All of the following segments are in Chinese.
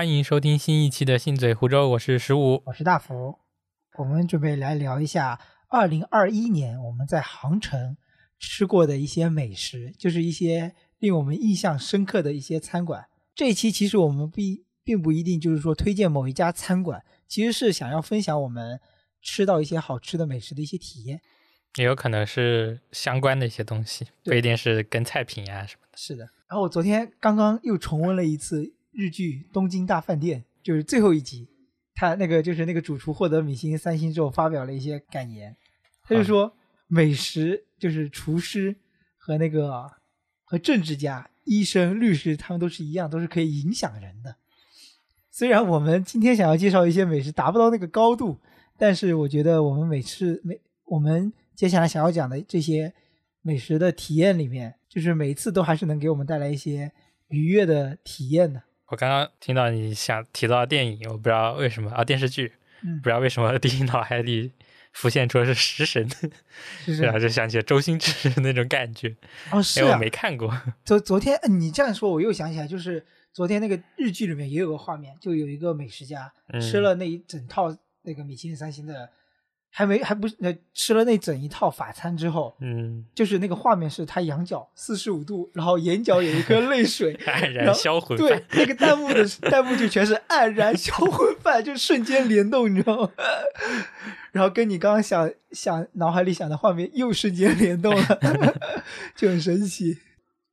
欢迎收听新一期的《信嘴湖州》，我是十五。我是大福，我们准备来聊一下二零二一年我们在杭城吃过的一些美食，就是一些令我们印象深刻的一些餐馆。这一期其实我们并并不一定就是说推荐某一家餐馆，其实是想要分享我们吃到一些好吃的美食的一些体验。也有可能是相关的一些东西，不一定是跟菜品呀、什么的。是的，然后我昨天刚刚又重温了一次日剧《东京大饭店》，就是最后一集，他那个就是那个主厨获得米其林三星之后发表了一些感言，他就说美食就是厨师和那个和政治家、医生、律师他们都是一样，都是可以影响人的。虽然我们今天想要介绍一些美食达不到那个高度，但是我觉得我们每次每我们接下来想要讲的这些美食的体验里面，就是每一次都还是能给我们带来一些愉悦的体验的。我刚刚听到你想提到电影，我不知道为什么啊，电视剧，嗯不知道为什么第一脑海里浮现出的是食神，是然后就想起了周星驰那种感觉，哦，是因为我啊。没看过。昨昨天呃你这样说，我又想起来，就是昨天那个日剧里面也有个画面，就有一个美食家、嗯吃了那一整套那个米其林三星的，还没还不是呃吃了那整一套法餐之后，嗯，就是那个画面是他仰角四十五度，然后眼角有一颗泪水，黯然销魂对，，那个弹幕的弹幕就全是黯然销魂饭，就瞬间联动，你知道吗？然后跟你刚刚想想脑海里想的画面又瞬间联动了，就很神奇。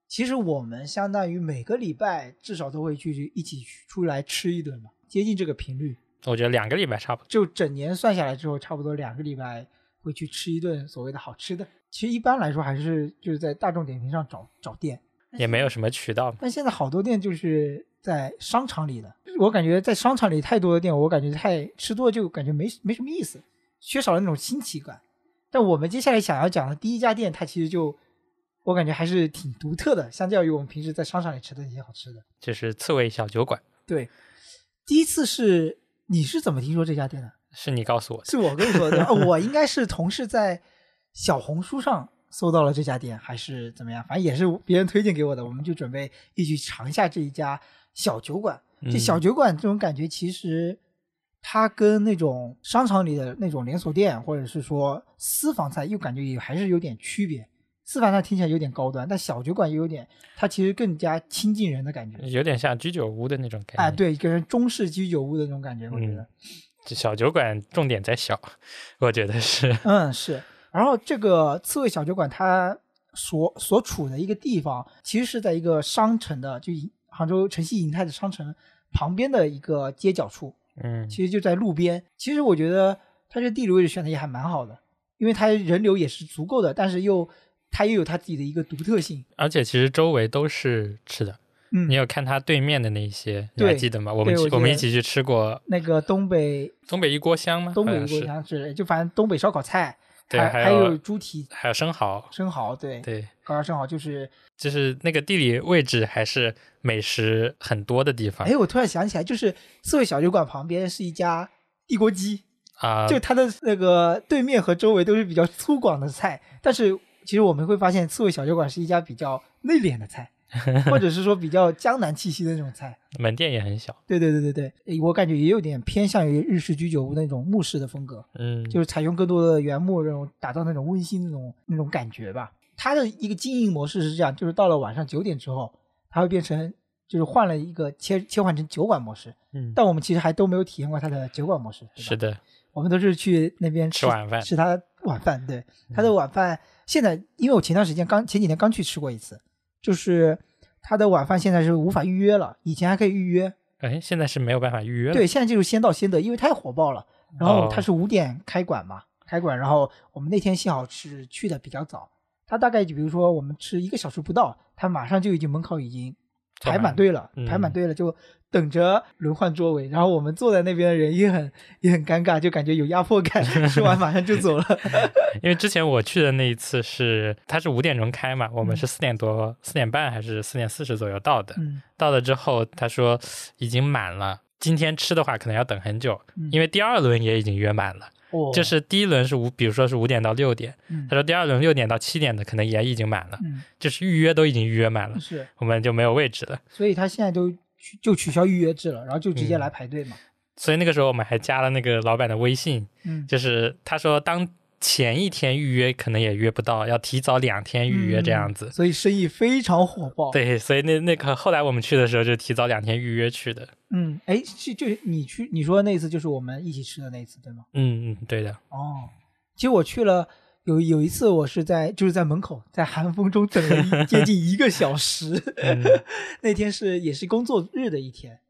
其实我们相当于每个礼拜至少都会去一起出来吃一顿嘛，接近这个频率。我觉得两个礼拜差不多。就整年算下来之后，差不多两个礼拜会去吃一顿所谓的好吃的。其实一般来说还是就是在大众点评上找找店，也没有什么渠道，但现在好多店就是在商场里的，我感觉在商场里太多的店，我感觉太吃多了就感觉没没什么意思，缺少了那种新奇感。但我们接下来想要讲的第一家店，它其实就我感觉还是挺独特的，相较于我们平时在商场里吃的那些好吃的。就是刺猬小酒馆，对，第一次是你是怎么听说这家店的？是你告诉我的。是我跟你说的，呃我应该是同事在小红书上搜到了这家店，还是怎么样？反正也是别人推荐给我的，我们就准备一起尝一下这一家小酒馆。这嗯小酒馆这种感觉，其实它跟那种商场里的那种连锁店，或者是说私房菜，又感觉也还是有点区别。私房它听起来有点高端，但小酒馆又有点，它其实更加亲近人的感觉。有点像居酒屋的那种感觉。哎，，对，给人中式居酒屋的那种感觉，我觉得。这小酒馆重点在小，我觉得是。嗯，是。然后这个刺猬小酒馆，它所所处的一个地方，其实是在一个商城的，就银杭州城西银泰的商城旁边的一个街角处，嗯，其实就在路边。其实我觉得它这地理位置选的也还蛮好的，因为它人流也是足够的，但是又它又有它自己的一个独特性。而且其实周围都是吃的。嗯你，有看它对面的那一些，你还记得吗？我们我们一起去吃过那个东北东北一锅香吗？东北锅好像是香是，就反正东北烧烤菜，对，还还有猪蹄、还有生蚝，生蚝，对，对，高压生蚝就是就是那个地理位置还是美食很多的地方哎，我突然想起来，就是四位小酒馆旁边是一家地锅鸡，啊。就它的那个对面和周围都是比较粗犷的菜，但是其实我们会发现刺猬小酒馆是一家比较内敛的菜，或者是说比较江南气息的那种菜。门店也很小，对对对对对，我感觉也有点偏向于日式居酒屋那种木式的风格，嗯，就是采用更多的原木，这种打造那种温馨那种那种感觉吧。它的一个经营模式是这样，就是到了晚上九点之后，它会变成就是换了一个切切换成酒馆模式，嗯，但我们其实还都没有体验过它的酒馆模式。对吧？是，的，我们都是去那边吃晚饭。嗯吃它的晚饭。对，他的晚饭现在，因为我前段时间刚前几天刚去吃过一次，就是他的晚饭现在是无法预约了，以前还可以预约。哎，现在是没有办法预约了。对，现在就是先到先得，因为太火爆了。然后哦它是五点开馆嘛，开馆，然后我们那天幸好是去的比较早，他大概就比如说我们吃一个小时不到，他马上就已经门口已经排满满队了，嗯排满队了就等着轮换座位，然后我们坐在那边的人也很也很尴尬，就感觉有压迫感，吃完马上就走了。因为之前我去的那一次是，它是五点钟开嘛，我们嗯是四点多、四点半还是四点四十左右到的。嗯到了之后，他说已经满了，今天吃的话可能要等很久，嗯因为第二轮也已经约满了。哦，就是第一轮是五，比如说是五点到六点，嗯他说第二轮六点到七点的可能也已经满了，嗯就是预约都已经预约满了，是，我们就没有位置了。所以他现在都取就取消预约制了，然后就直接嗯来排队嘛。所以那个时候我们还加了那个老板的微信，嗯，就是他说当前一天预约可能也约不到，要提早两天预约这样子。嗯所以生意非常火爆。，对，所以那那个后来我们去的时候就提早两天预约去的。嗯，哎，是就你去你说的那次，就是我们一起吃的那次，对吗？嗯嗯，对的。哦，其实我去了有有一次，我是在就是在门口，在寒风中等了接近一个小时。嗯 那天是也是工作日的一天，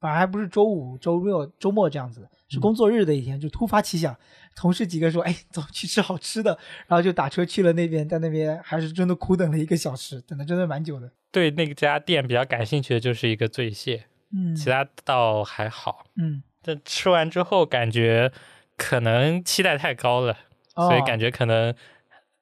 反而还不是周五、周六、周末这样子，是工作日的一天，就突发奇想，同事几个说：“哎，走去吃好吃的。”然后就打车去了那边，在那边还是真的苦等了一个小时，等的真的蛮久的。对那家店比较感兴趣的就是一个醉蟹，嗯，其他倒还好。嗯，但吃完之后感觉可能期待太高了，哦、所以感觉可能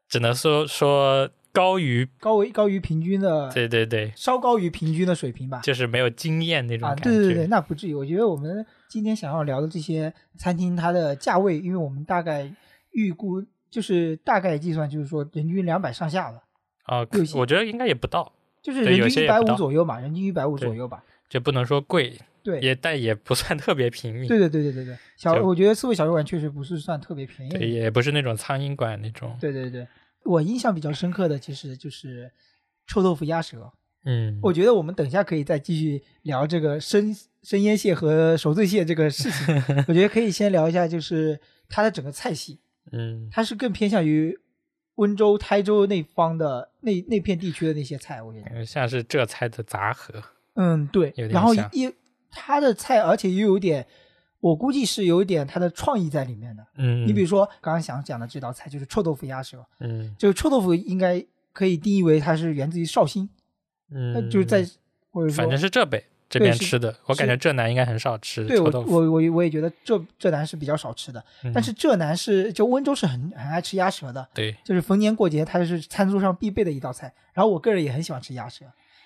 只能说说高于，高于高于平均的，对对对，稍高于平均的水平吧。就是没有经验那种啊，感觉。对对对，那不至于。我觉得我们今天想要聊的这些餐厅，它的价位，因为我们大概预估就是大概计算，就是说人均两百上下了，哦有，些我觉得应该也不到，就是人均一百五左右嘛，人均一百五左右吧。就不能说贵，对，也但也不算特别平民，对对对对对对，小我觉得四位小酒馆确实不是算特别便宜。对，也不是那种苍蝇馆那种。对对对，我印象比较深刻的其实就是臭豆腐鸭舌。嗯，我觉得我们等一下可以再继续聊这个生生腌蟹和熟醉蟹这个事情。我觉得可以先聊一下，就是它的整个菜系，嗯它是更偏向于温州、台州那方的那那片地区的那些菜。我觉得，像是浙菜的杂合。嗯，对。然后像一它的菜，而且又有点，我估计是有一点他的创意在里面的。嗯，你比如说刚刚想讲的这道菜，就是臭豆腐鸭舌。嗯这个臭豆腐应该可以定义为它是源自于绍兴，呃嗯，就是在或者说反正是浙北这边吃的，我感觉浙南应该很少吃对我臭豆腐。我我我也觉得浙浙南是比较少吃的，嗯但是浙南是就温州是很很爱吃鸭舌的，对，就是逢年过节它是餐桌上必备的一道菜。然后我个人也很喜欢吃鸭舌，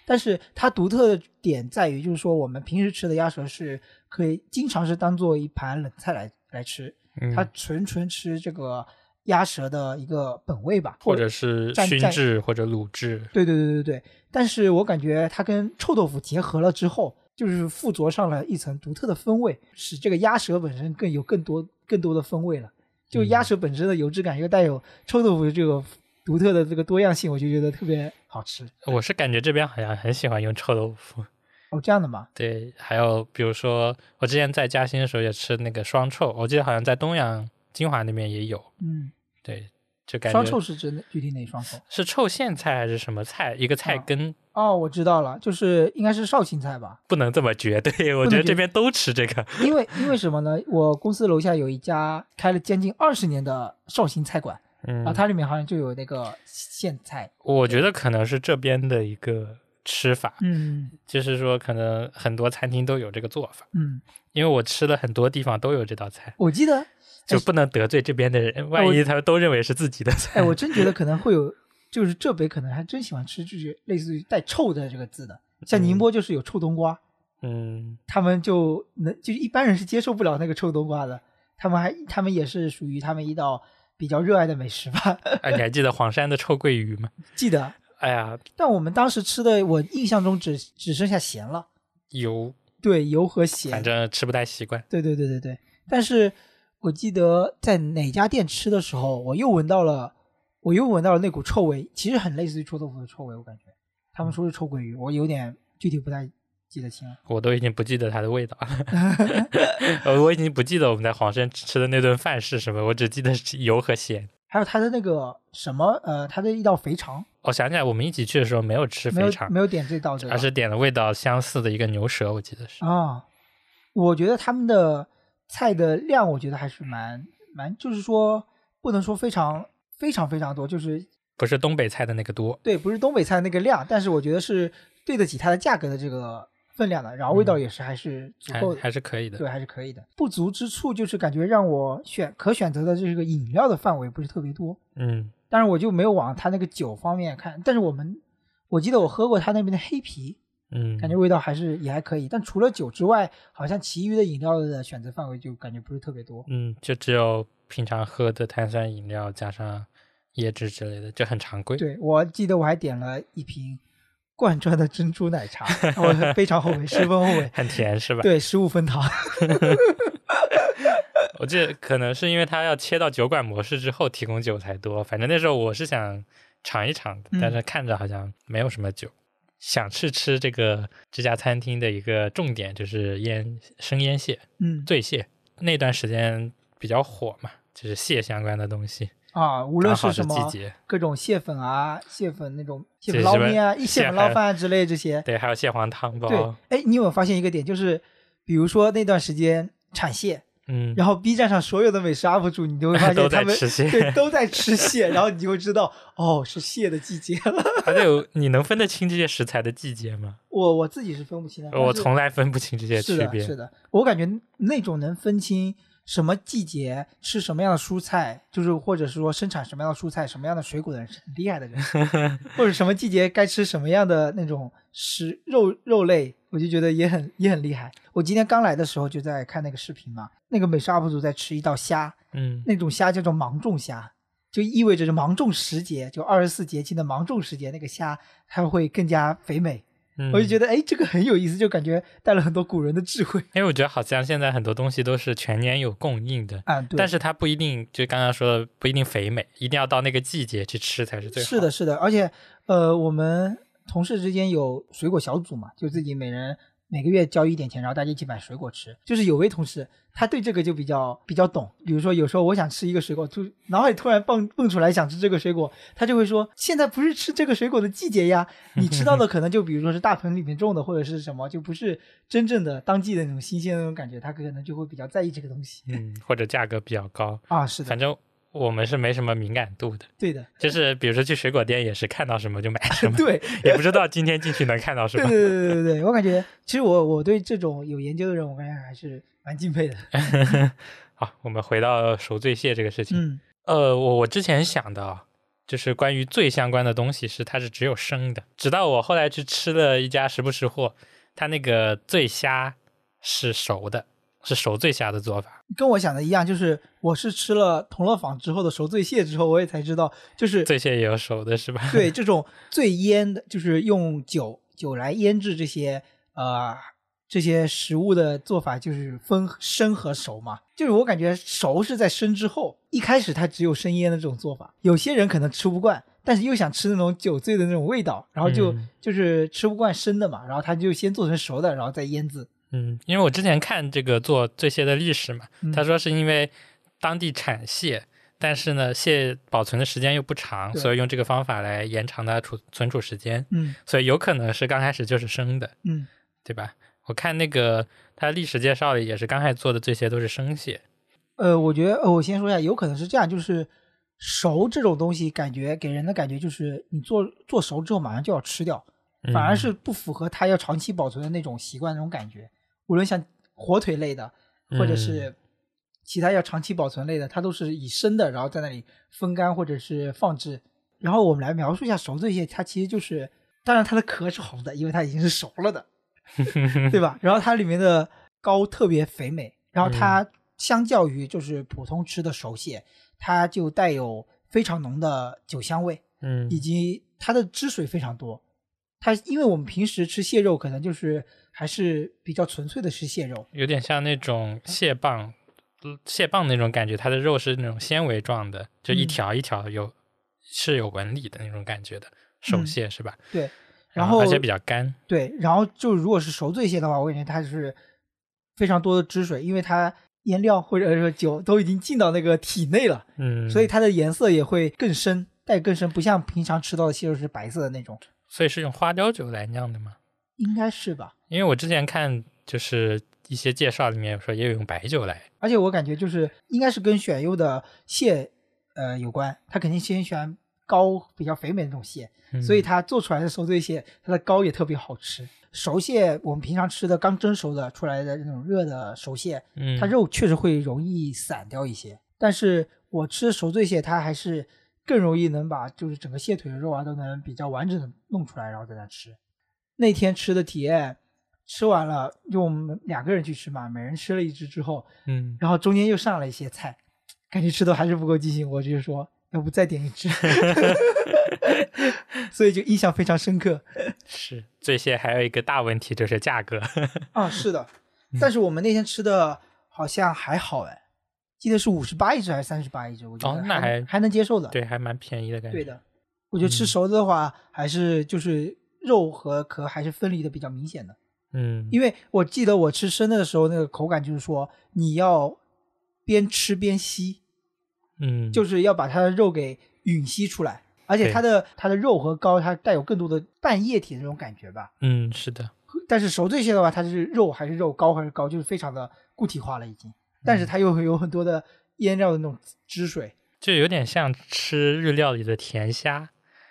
但是它独特的点在于，就是说我们平时吃的鸭舌是可以经常是当做一盘冷菜来来吃，嗯它纯纯吃这个鸭舌的一个本味吧，或者是熏制或者卤制。对对对对对，但是我感觉它跟臭豆腐结合了之后，就是附着上了一层独特的风味，使这个鸭舌本身更有更多更多的风味了。就鸭舌本身的油脂感，又带有臭豆腐的这个独特的这个多样性，我就觉得特别好吃。我是感觉这边好像很喜欢用臭豆腐。哦，这样的吗？对，还有比如说，我之前在嘉兴的时候也吃那个双臭，我记得好像在东阳金华那边也有。嗯，对，就感觉双臭是指哪具体哪双臭？是臭苋菜还是什么菜？一个菜啊根，哦，我知道了，就是应该是绍兴菜吧？不能这么绝对。我觉得这边都吃这个。因为因为什么呢？我公司楼下有一家开了将近二十年的绍兴菜馆，嗯然后，它里面好像就有那个苋菜。我觉得可能是这边的一个吃法，嗯就是说可能很多餐厅都有这个做法。嗯，因为我吃了很多地方都有这道菜，我记得就不能得罪这边的人，万一他们都认为是自己的菜。哎，我 真觉得可能会有，就是浙北可能还真喜欢吃，就是类似于带臭的这个字的，像宁波就是有臭冬瓜，嗯他们就能就是一般人是接受不了那个臭冬瓜的，他们还他们也是属于他们一道比较热爱的美食吧。哎，你还记得黄山的臭鳜鱼吗？记得，哎呀，但我们当时吃的，我印象中只只剩下咸了，油，对，油和咸反，正吃不太习惯。对对对对对。但是我记得在哪家店吃的时候，我又闻到了，我又闻到了那股臭味，其实很类似于臭豆腐的臭味，我感觉。他们说是臭鳜鱼，我有点具体不太记得清。我都已经不记得它的味道了，呃我已经不记得我们在黄山吃的那顿饭是什么，我只记得是油和咸。还有它的那个什么，呃，它的一道肥肠，我想起来，我们一起去的时候没有吃肥肠，没有点这道这个，而是点了味道相似的一个牛舌，我记得是。啊，我觉得他们的菜的量，我觉得还是蛮蛮，就是说不能说非常非常非常多，就是不是东北菜的那个多。对，不是东北菜那个量，但是我觉得是对得起它的价格的这个分量的，然后味道也是还是足还够的，还是可以的。对，还是可以的。不足之处就是感觉让我选可选择的这个饮料的范围不是特别多，嗯，但是我就没有往它那个酒方面看，但是我们我记得我喝过它那边的黑啤，嗯，感觉味道还是也还可以，但除了酒之外，好像其余的饮料的选择范围就感觉不是特别多。嗯，就只有平常喝的碳酸饮料加上椰汁之类的，就很常规。对我记得我还点了一瓶罐装的珍珠奶茶，我非常后悔，十分后悔。很甜是吧？对，十五分糖。我记得可能是因为它要切到酒馆模式之后提供酒才多，反正那时候我是想尝一尝但是看着好像没有什么酒。想去吃这个这家餐厅的一个重点就是腌生腌蟹、嗯，醉蟹，那段时间比较火嘛，就是蟹相关的东西，啊，无论是什么季节，各种蟹粉啊、蟹粉那种蟹粉捞面啊、一蟹蟹粉捞饭啊之类这些。对，还有蟹黄汤包对包，，哎，你有没有发现一个点，就是比如说那段时间产蟹，嗯，然后 B 站上所有的美食 UP 主，你都会发 现他们在吃蟹，对都在吃蟹，然后你就会知道哦，是蟹的季节了。还有你能分得清这些食材的季节吗？我我自己是分不清的，我从来分不清这些是的，区别。是的，我感觉那种能分清什么季节吃什么样的蔬菜，就是或者是说生产什么样的蔬菜、什么样的水果的人是很厉害的人，或者什么季节该吃什么样的那种食肉肉类，我就觉得也很也很厉害。我今天刚来的时候就在看那个视频嘛，那个美食 UP 主在吃一道虾，嗯，那种虾叫做芒种虾。就意味着是芒种时节，就二十四节气的芒种时节，那个虾它会更加肥美。嗯我就觉得，哎，这个很有意思，就感觉带了很多古人的智慧。因为我觉得好像现在很多东西都是全年有供应的，啊，对，但是它不一定，就刚刚说的不一定肥美，一定要到那个季节去吃才是最好。是的，，是的，而且呃，我们同事之间有水果小组嘛，就自己每人每个月交一点钱，然后大家一起买水果吃。就是有位同事，他对这个就比较比较懂。比如说，有时候我想吃一个水果，突脑海里突然蹦蹦出来想吃这个水果，他就会说：“现在不是吃这个水果的季节呀，你吃到的可能就比如说是大棚里面种的，或者是什么，就不是真正的当季的那种新鲜的那种感觉，他可能就会比较在意这个东西。嗯，或者价格比较高，啊，是的反，正我们是没什么敏感度的，对的，就是比如说去水果店也是看到什么就买什么，对。也不知道今天进去能看到什么。对对对对我感觉其实我我对这种有研究的人，我感觉还是蛮敬佩的。好，我们回到熟醉蟹这个事情。嗯呃，我我之前想的啊，就是关于醉相关的东西是它是只有生的，直到我后来去吃了一家食不识货，它那个醉虾是熟的，是熟醉虾的做法。跟我想的一样，就是我是吃了同乐坊之后的熟醉蟹之后，我也才知道，就是醉蟹也有熟的是吧？对这种 醉腌的，就是用酒酒来腌制这些呃这些食物的做法，就是分生和熟嘛。就是我感觉熟是在生之后，一开始它只有生腌的这种做法，有些人可能吃不惯。但是又想吃那种酒醉的那种味道，然后就、嗯就是吃不惯生的嘛，然后他就先做成熟的，然后再腌制。嗯，因为我之前看这个做醉蟹的历史嘛，嗯他说是因为当地产蟹，但是呢蟹保存的时间又不长，所以用这个方法来延长它储存储时间，嗯所以有可能是刚开始就是生的，嗯，对吧？我看那个他历史介绍里也是刚开始做的这些都是生蟹，呃，我觉得呃，我先说一下，有可能是这样，就是熟这种东西，感觉给人的感觉就是你做做熟之后马上就要吃掉，嗯反而是不符合它要长期保存的那种习惯那种感觉。无论像火腿类的，或者嗯是其他要长期保存类的，它都是以生的，然后在那里风干或者是放置。然后我们来描述一下熟这些，它其实就是，当然它的壳是红的，因为它已经是熟了的，对吧？然后它里面的膏特别肥美，然后它相较于就是普通吃的熟蟹，它就带有非常浓的酒香味，嗯以及它的汁水非常多。它因为我们平时吃蟹肉，可能就是还是比较纯粹的是蟹肉，有点像那种蟹棒，呃蟹棒那种感觉，它的肉是那种纤维状的，就一嗯条一条有、是有纹理的那种感觉的手嗯蟹、是吧？对。然后而且比较干，对，然后就如果是熟醉蟹的话，我感觉它是非常多的汁水，因为它腌料或者说酒都已经进到那个体内了，嗯，所以它的颜色也会更深，带更深，不像平常吃到的蟹肉是白色的那种，所以是用花雕酒来酿的吗？应该是吧？因为我之前看就是一些介绍里面有说也有用白酒来，而且我感觉就是应该是跟选用的蟹呃有关，它肯定先选膏比较肥美的那种蟹，嗯所以它做出来的熟醉蟹，它的膏也特别好吃。熟蟹我们平常吃的刚蒸熟的出来的那种热的熟蟹，嗯它肉确实会容易散掉一些，但是我吃熟醉蟹，它还是更容易能把就是整个蟹腿的肉啊都能比较完整的弄出来，然后在那吃。那天吃的体验，吃完了就我们两个人去吃嘛，每人吃了一只之后，嗯然后中间又上了一些菜，感觉吃的还是不够尽兴。我就说要不再点一只 所以就印象非常深刻是这些还有一个大问题就是价格，啊。是的，但是我们那天吃的好像还好哎，记得是五十八一只还是三十八一只，我觉得哦那还还能接受的。对，还蛮便宜的感觉。对的，我觉得吃熟的话，还是就是肉和壳还是分离的比较明显的。嗯，因为我记得我吃生的的时候，那个口感就是说你要边吃边吸，嗯，就是要把它的肉给吮吸出来，而且它的它的肉和膏它带有更多的半液体的那种感觉吧。嗯，是的，但是熟醉蟹的话，它是肉还是肉，膏还是膏，就是非常的固体化了已经。但是它又有很多的腌料的那种汁水。就有点像吃日料里的甜虾，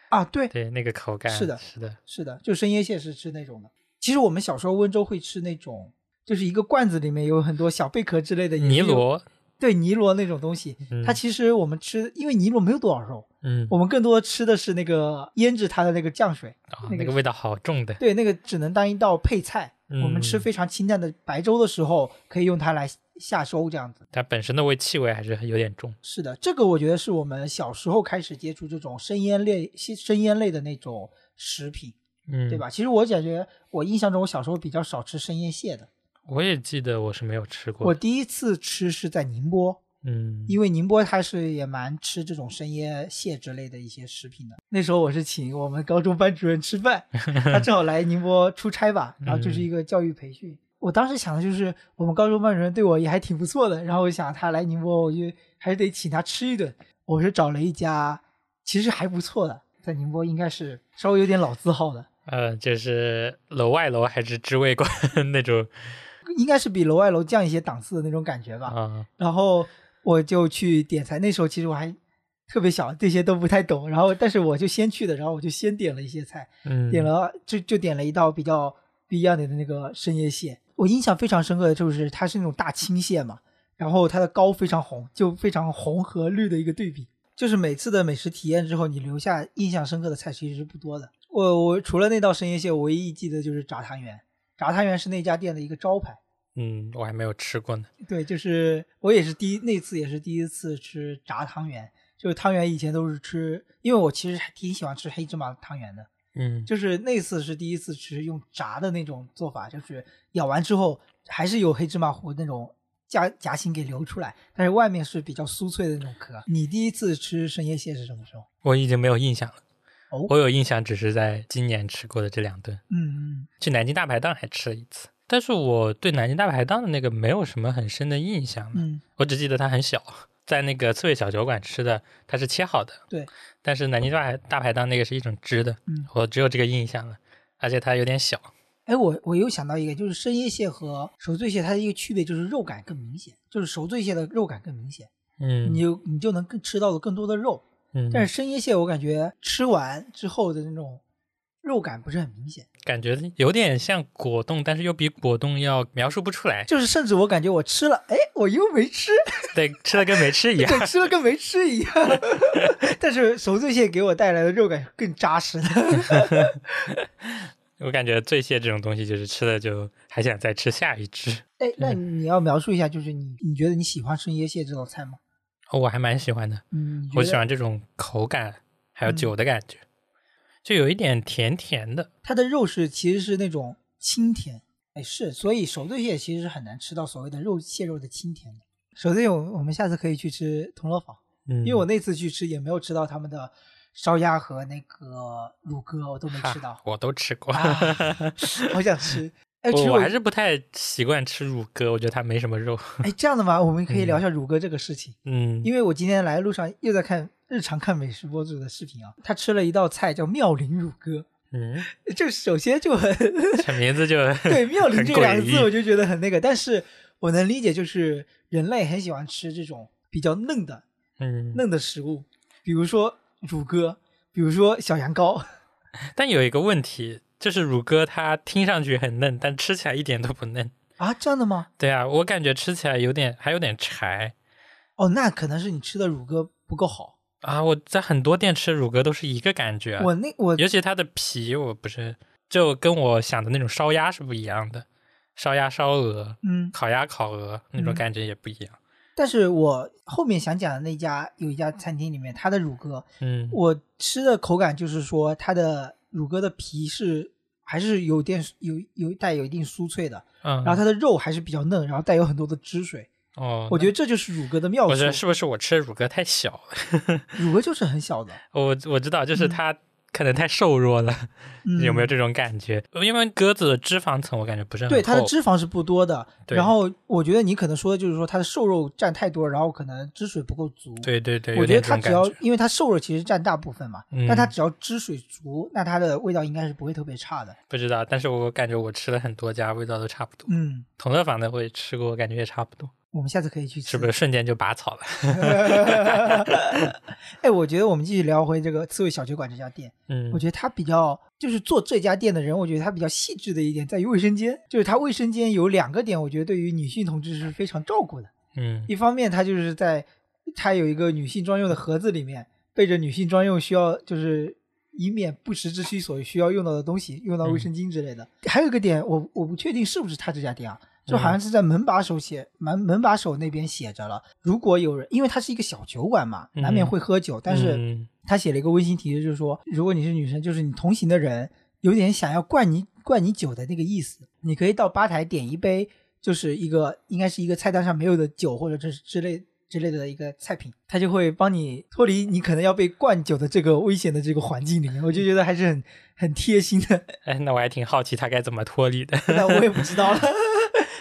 啊，对，对，那个口感是的是的，是的，就生腌蟹是吃那种的。其实我们小时候温州会吃那种，就是一个罐子里面有很多小贝壳之类的泥螺，对泥螺那种东西。嗯它其实我们吃，因为泥螺没有多少肉，嗯，我们更多吃的是那个腌制它的那个酱水。哦那个那个味道好重的，对，那个只能当一道配菜。嗯我们吃非常清淡的白粥的时候，可以用它来下粥，这样子。它本身的味气味还是有点重。是的，这个我觉得是我们小时候开始接触这种生腌类、生腌类的那种食品，嗯，对？吧？其实我感觉，我印象中我小时候比较少吃生腌蟹的。我也记得我是没有吃过我。第一次吃是在宁波，嗯，因为宁波它是也蛮吃这种生腌蟹之类的一些食品的。那时候我是请我们高中班主任吃饭，他正好来宁波出差吧，然后就是一个教育培训。我当时想的就是，我们高中班主任对我也还挺不错的，然后我想他来宁波，我就还是得请他吃一顿。我是找了一家其实还不错的，在宁波应该是稍微有点老字号的，呃，就是楼外楼还是知味观 那种应该是比楼外楼降一些档次的那种感觉吧。嗯，然后我就去点菜，那时候其实我还特别小，这些都不太懂。然后，但是我就先去的，然后我就先点了一些菜，嗯，点了就就点了一道比较不一样的那个深夜蟹。我印象非常深刻的就是它是那种大青蟹嘛，然后它的膏非常红，就非常红和绿的一个对比。就是每次的美食体验之后，你留下印象深刻的菜其实是不多的。我我除了那道生腌蟹，我唯一记得就是炸汤圆，炸汤圆是那家店的一个招牌。嗯，我还没有吃过呢。对，就是我也是第一那次也是第一次吃炸汤圆，就是汤圆以前都是吃，因为我其实还挺喜欢吃黑芝麻汤圆的，嗯，就是那次是第一次吃用炸的那种做法，就是咬完之后还是有黑芝麻糊那种夹夹心给流出来，但是外面是比较酥脆的那种壳。你第一次吃生腌蟹是什么时候？我已经没有印象了。哦我有印象，只是在今年吃过的这两顿。嗯嗯去南京大排档还吃了一次，但是我对南京大排档的那个没有什么很深的印象了。嗯，我只记得它很小，在那个刺猬小酒馆吃的，它是切好的。对，但是南京大排大排档那个是一种汁的，嗯我只有这个印象了，而且它有点小。哎，我我又想到一个，就是生椰蟹和熟醉蟹它的一个区别就是肉感更明显，就是熟醉蟹的肉感更明显。嗯，你就你就能更吃到的更多的肉。嗯，但是生椰蟹我感觉吃完之后的那种肉感不是很明显，感觉有点像果冻，但是又比果冻要描述不出来。就是甚至我感觉我吃了，哎，我又没吃，对，吃了跟没吃一样。对，吃了跟没吃一样。但是熟醉蟹给我带来的肉感更扎实了。我感觉醉蟹这种东西，就是吃了就还想再吃下一只。哎，那你要描述一下，就是你你觉得你喜欢生椰蟹这道菜吗？哦，我还蛮喜欢的，嗯，我喜欢这种口感，还有嗯酒的感觉，就有一点甜甜的。它的肉是其实是那种清甜，哎是，所以熟醉蟹其实是很难吃到所谓的肉蟹肉的清甜的。熟醉蟹我我们下次可以去吃铜锣坊。嗯，因为我那次去吃也没有吃到他们的烧鸭和那个乳鸽，我都没吃到，我都吃过。啊好想吃。哎，其实我还是不太习惯吃乳鸽，我觉得它没什么肉。哎这样的吗？我们可以聊一下乳鸽这个事情，嗯，因为我今天来路上又在看日常看美食博主的视频啊，他吃了一道菜叫妙龄乳鸽，嗯，就首先就很 这名字就对妙龄这两个字我就觉得很那个，但是我能理解，就是人类很喜欢吃这种比较嫩的嗯，嫩的食物，比如说乳鸽，比如说小羊羔。但有一个问题，就是乳鸽它听上去很嫩，但吃起来一点都不嫩。啊，这样的吗？对啊，我感觉吃起来有点还有点柴哦，那可能是你吃的乳鸽不够好。啊！我在很多店吃乳鸽都是一个感觉啊，我那我尤其它的皮，我不是就跟我想的那种烧鸭是不一样的，烧鸭、烧鹅、嗯烤鸭、烤鹅那种嗯感觉也不一样。但是我后面想讲的那家有一家餐厅里面，它的乳鸽，嗯我吃的口感就是说它的乳鸽的皮是还是有点有有带有一定酥脆的，嗯，然后它的肉还是比较嫩，然后带有很多的汁水。哦，我觉得这就是乳鸽的妙处我觉。得是不是我吃的乳鸽太小了？乳鸽就是很小的，我我知道，就是嗯它可能太瘦弱了，嗯、有没有这种感觉？因为鸽子的脂肪层我感觉不是很对它的脂肪是不多的，对然后我觉得你可能说的就是说它的瘦肉占太多，然后可能汁水不够足。对对对，我觉得它只要。因为它瘦肉其实占大部分嘛，嗯但它只要汁水足，那它的味道应该是不会特别差的。不知道，但是我感觉我吃了很多家，味道都差不多。嗯，同乐坊的我也吃过，我感觉也差不多，我们下次可以去吃。是不是瞬间就拔草了？哎，我觉得我们继续聊回这个刺猬小酒馆这家店，嗯我觉得它比较就是做这家店的人，我觉得他比较细致的一点在于卫生间，就是他卫生间有两个点，我觉得对于女性同志是非常照顾的。嗯一方面，他就是在他有一个女性专用的盒子里面备着女性专用需要就是以免不时之需所需要用到的东西，用到卫生巾之类的。还有一个点，我我不确定是不是他这家店啊，就好像是在门把手写门门把手那边写着了，如果有人，因为它是一个小酒馆嘛，难免会喝酒，但是嗯他写了一个温馨提示，就是说，如果你是女生，就是你同行的人有点想要灌你灌你酒的那个意思，你可以到吧台点一杯，就是一个应该是一个菜单上没有的酒或者这之类之类的一个菜品，他就会帮你脱离你可能要被灌酒的这个危险的这个环境里面，我就觉得还是很很贴心的。哎，那我还挺好奇他该怎么脱离的。那我也不知道了。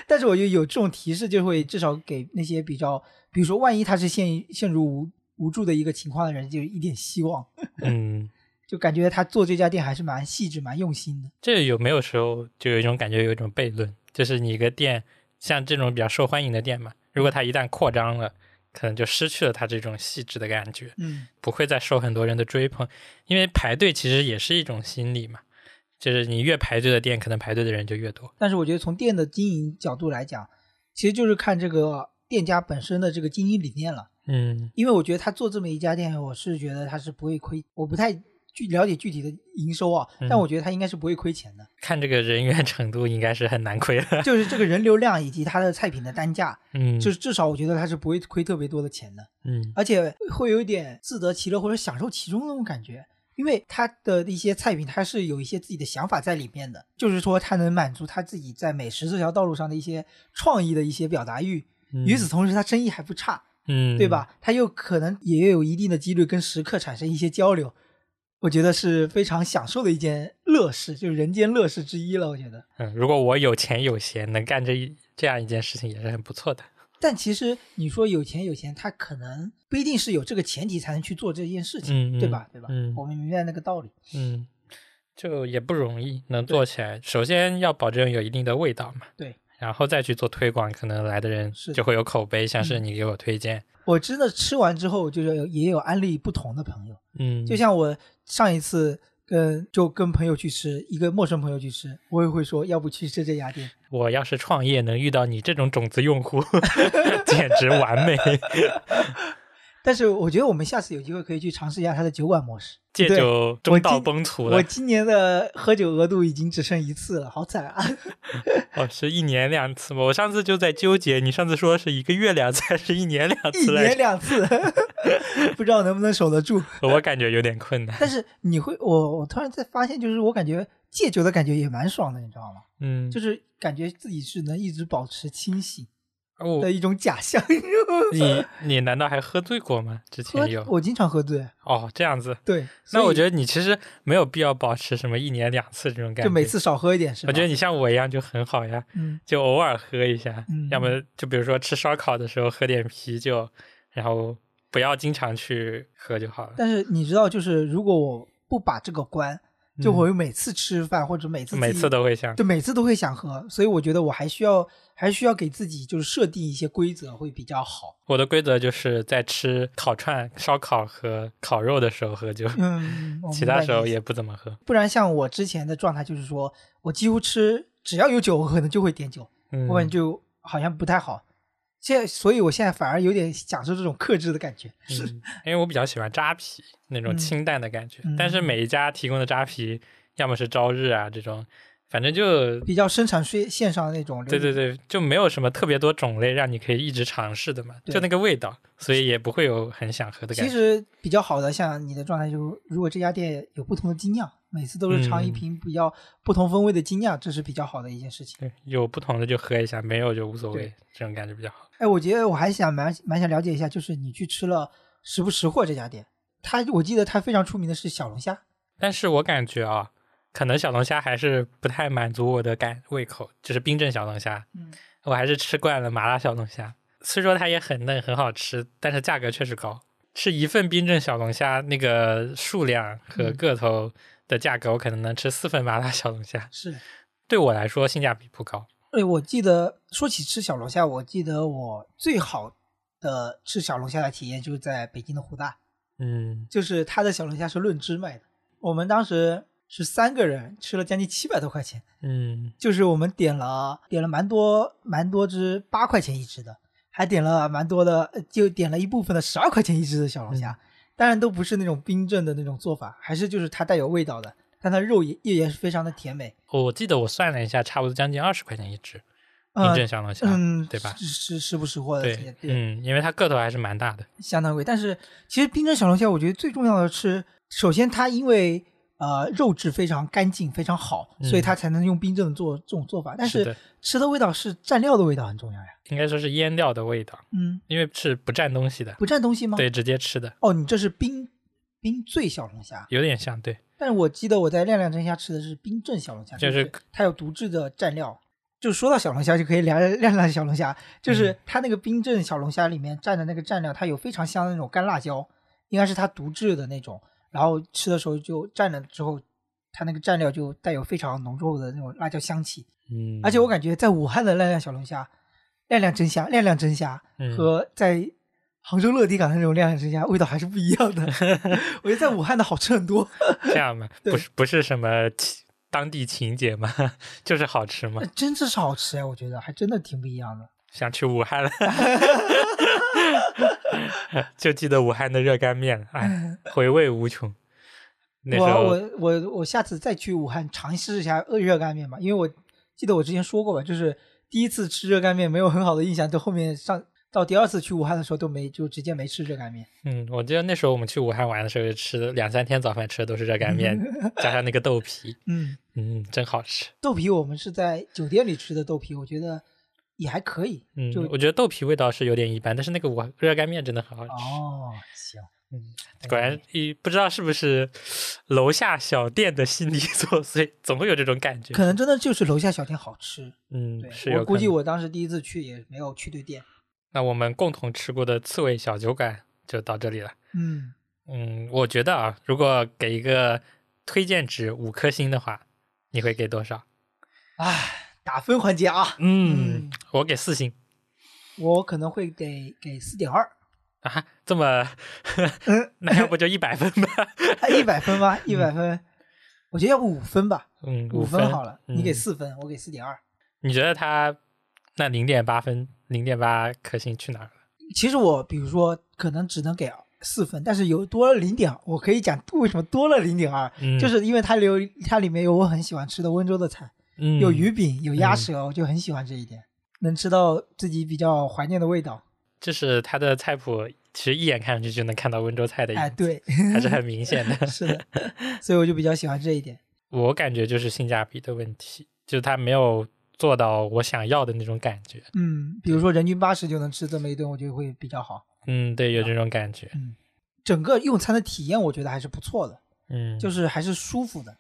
但是我觉得有这种提示，就会至少给那些比较，比如说万一他是陷陷入无无助的一个情况的人，就有一点希望。嗯，就感觉他做这家店还是蛮细致、蛮用心的。这有没有时候就有一种感觉，有一种悖论，就是你一个店像这种比较受欢迎的店嘛，如果它一旦扩张了，可能就失去了它这种细致的感觉，嗯，不会再受很多人的追捧，因为排队其实也是一种心理嘛，就是你越排队的店，可能排队的人就越多。但是我觉得从店的经营角度来讲，其实就是看这个店家本身的这个经营理念了。嗯因为我觉得他做这么一家店，我是觉得他是不会亏。我不太具了解具体的营收啊，嗯但我觉得他应该是不会亏钱的。看这个人员程度，应该是很难亏的。就是这个人流量以及他的菜品的单价，嗯，就是至少我觉得他是不会亏特别多的钱的。嗯而且会有一点自得其乐或者享受其中的那种感觉。因为他的一些菜品，他是有一些自己的想法在里面的，就是说他能满足他自己在美食这条道路上的一些创意的一些表达欲。嗯与此同时，他生意还不差，嗯，对？吧？他又可能也有一定的几率跟食客产生一些交流，我觉得是非常享受的一件乐事，就是人间乐事之一了。我觉得。嗯，如果我有钱有闲，能干这一这样一件事情，也是很不错的。但其实你说有钱有钱，他可能不一定是有这个前提才能去做这件事情，对吧？对吧？嗯我们明白那个道理。嗯，就也不容易能做起来。首先要保证有一定的味道嘛，对，然后再去做推广，可能来的人就会有口碑，像是嗯你给我推荐，我真的吃完之后，就是也有安利不同的朋友，嗯，就像我上一次跟就跟朋友去吃，一个陌生朋友去吃，我也会说要不去吃这家店。我要是创业能遇到你这种种子用户，简直完美，但是我觉得我们下次有机会可以去尝试一下它的酒馆模式。戒酒中道崩殂了。我今年的喝酒额度已经只剩一次了，好惨啊！哦，是一年两次吗？我上次就在纠结，你上次说是一个月两次还是一年两次一？年两次，不知道能不能守得住。我感觉有点困难。但是你会，我我突然在发现，就是我感觉戒酒的感觉也蛮爽的，你知道吗？嗯，就是感觉自己是能一直保持清醒哦的，一种假象。你你难道还喝醉过吗？之前有我经常喝醉，哦，这样子。对，那我觉得得你其实没有必要保持什么一年两次这种感觉，就每次少喝一点是吧？我觉得你像我一样就很好呀，嗯，就偶尔喝一下，嗯要么就比如说吃烧烤的时候喝点啤酒，然后不要经常去喝就好了。但是你知道，就是如果我不把这个关，就我每次吃饭或者每次嗯每次都会想，对每次都会想喝，所以我觉得我还需要还需要给自己就是设定一些规则会比较好。我的规则就是在吃烤串、烧烤和烤肉的时候喝酒，嗯，其他时候也不怎么喝。不然像我之前的状态就是说，我几乎吃只要有酒，我可能就会点酒，嗯，我感觉就好像不太好。现在，所以我现在反而有点享受这种克制的感觉。是，嗯，因为我比较喜欢扎啤那种嗯清淡的感觉，嗯但是每一家提供的扎啤，要么是朝日啊这种，反正就比较生产线线上的那种。对对对，就没有什么特别多种类让你可以一直尝试的嘛，就那个味道，所以也不会有很想喝的感觉。其实比较好的，像你的状态就，如果这家店有不同的精酿，每次都是尝一嗯瓶比较不同风味的精酿，这是比较好的一件事情。对，有不同的就喝一下，没有就无所谓，这种感觉比较好。哎，我觉得我还想蛮蛮想了解一下，就是你去吃了识不识货这家店，它我记得它非常出名的是小龙虾。但是我感觉啊，可能小龙虾还是不太满足我的感胃口，就是冰镇小龙虾，嗯，我还是吃惯了麻辣小龙虾。虽说它也很嫩很好吃，但是价格确实高。吃一份冰镇小龙虾那个数量和嗯个头的价格，我可能能吃四份麻辣小龙虾。是。对我来说性价比不高。哎，我记得说起吃小龙虾，我记得我最好的吃小龙虾的体验就是在北京的湖大，嗯，就是他的小龙虾是论只卖的。我们当时是三个人吃了将近七百多块钱，嗯，就是我们点了点了蛮多蛮多只八块钱一只的，还点了蛮多的，呃就点了一部分的十二块钱一只的小龙虾。当然都不是那种冰镇的那种做法，还是就是它带有味道的，但它肉也也也是非常的甜美。我记得我算了一下，差不多将近二十块钱一只冰呃镇小龙虾，嗯，对吧？是是是不识货的，对，嗯，因为它个头还是蛮大的。相当贵。但是其实冰镇小龙虾，我觉得最重要的是，首先它因为呃肉质非常干净、非常好，嗯所以它才能用冰镇做这种做法。但是吃的味道是蘸料的味道很重要呀。应该说是腌料的味道，嗯，因为是不蘸东西的，不蘸东西吗？。对，直接吃的，哦，你这是冰冰醉小龙虾，有点像，对，但是我记得我在亮亮蒸虾吃的是冰镇小龙虾，就就是它有独制的蘸料。就说到小龙虾，就可以聊亮亮小龙虾，就是嗯它那个冰镇小龙虾里面蘸的那个蘸料，它有非常香的那种干辣椒，应该是它独制的那种。然后吃的时候就蘸了之后，它那个蘸料就带有非常浓重的那种辣椒香气。嗯，而且我感觉在武汉的亮亮小龙虾、亮亮真虾、亮亮真虾嗯和在杭州乐迪港的那种亮亮真虾味道还是不一样的。我觉得在武汉的好吃很多。这样嘛，不是不是什么情当地情节嘛，就是好吃嘛呃，真的是好吃哎，我觉得还真的挺不一样的。想去武汉了，就记得武汉的热干面，哎，回味无穷。那时我候我我我下次再去武汉尝试一下热热干面吧，因为我记得我之前说过吧，就是第一次吃热干面没有很好的印象，到后面上到第二次去武汉的时候都没就直接没吃热干面。嗯，我记得那时候我们去武汉玩的时候，吃的两三天早饭吃的都是热干面，加上那个豆皮，嗯，嗯，真好吃。豆皮我们是在酒店里吃的豆皮，我觉得也还可以。嗯就，我觉得豆皮味道是有点一般，但是那个我热干面真的很好吃。哦，行，嗯，果然，一不知道是不是楼下小店的心理作祟，总会有这种感觉。可能真的就是楼下小店好吃。嗯，对是有我估计我当时第一次去也没有去对店。那我们共同吃过的刺猬小酒馆就到这里了。嗯，嗯，我觉得啊，如果给一个推荐值五颗星的话，你会给多少？唉，打分环节啊，嗯，我给四星我可能会给给四点二。啊，这么，嗯 那要不就一百分吧？一百分吧，一百分，我觉得要不五分吧，嗯，五分好了，你给嗯四分，我给四点二。你觉得他那零点八分，零点八颗星去哪儿了？其实我比如说可能只能给四分，但是有多了零点，我可以讲为什么多了零点二，嗯，就是因为它有它里面有我很喜欢吃的温州的菜，嗯有鱼饼，有鸭舌，我就很喜欢这一点，能吃到自己比较怀念的味道。就是它的菜谱，其实一眼看上去就能看到温州菜的影哎，对，还是很 明显的。是的，所以我就比较喜欢这一点。我感觉就是性价比的问题，就是它没有做到我想要的那种感觉。嗯，比如说人均八十就能吃这么一顿，我觉得会比较好。嗯，对，有这种感觉。嗯整个用餐的体验，我觉得还是不错的，嗯，就是还是舒服的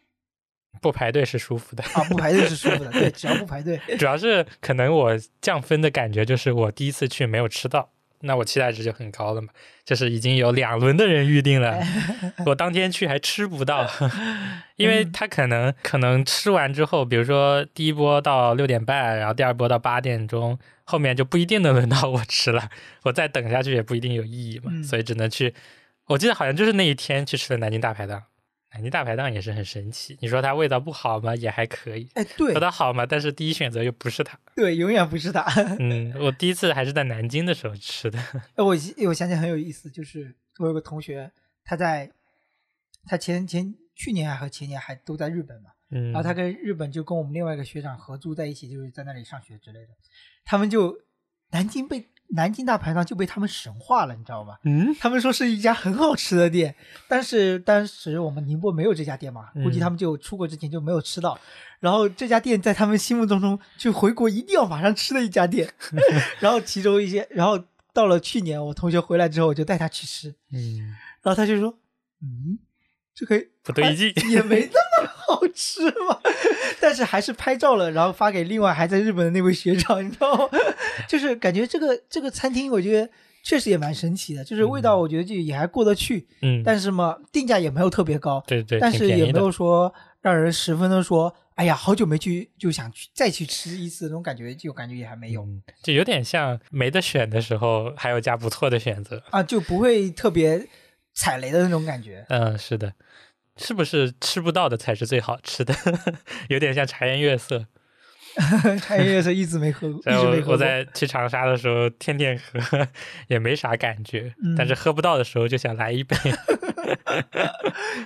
不排队是舒服的，啊，不排队是舒服的，对，只要不排队，主要是可能我降分的感觉就是我第一次去没有吃到，那我期待值就很高了嘛。就是已经有两轮的人预定了，我当天去还吃不到，因为他可能可能吃完之后，比如说第一波到六点半，然后第二波到八点钟，后面就不一定能轮到我吃了，我再等下去也不一定有意义嘛，嗯所以只能去。我记得好像就是那一天去吃的南京大排档，南京大排档也是很神奇。你说它味道不好吗？也还可以。哎，对说它好嘛，但是第一选择又不是它。对，永远不是它。嗯，我第一次还是在南京的时候吃的。哎，我我想起很有意思，就是我有个同学，他在他前前去年还和前年还都在日本嘛，嗯，然后他跟日本就跟我们另外一个学长合租在一起，就是在那里上学之类的。他们就南京被南京大排档就被他们神化了，你知道吗？嗯他们说是一家很好吃的店，但是当时我们宁波没有这家店嘛，嗯估计他们就出国之前就没有吃到。然后这家店在他们心目当中，就回国一定要马上吃的一家店。然后其中一些，然后到了去年我同学回来之后，我就带他去吃，嗯，然后他就说：“嗯，这个不对劲。也没那么好吃吗。但是还是拍照了，然后发给另外还在日本的那位学长，你知道吗？就是感觉这个这个餐厅，我觉得确实也蛮神奇的，就是味道我觉得就也还过得去，嗯，但是嘛，定价也没有特别高，对对，但是也没有说让人十分的说，哎呀，好久没去就想去再去吃一次那种感觉，就感觉也还没有、嗯就有点像没得选的时候，还有家不错的选择。啊，就不会特别踩雷的那种感觉。嗯，是的，是不是吃不到的才是最好吃的？有点像茶颜悦色。茶颜悦色一直没喝过，一然后直没喝过。我在去长沙的时候，天天喝，也没啥感觉，嗯但是喝不到的时候就想来一杯。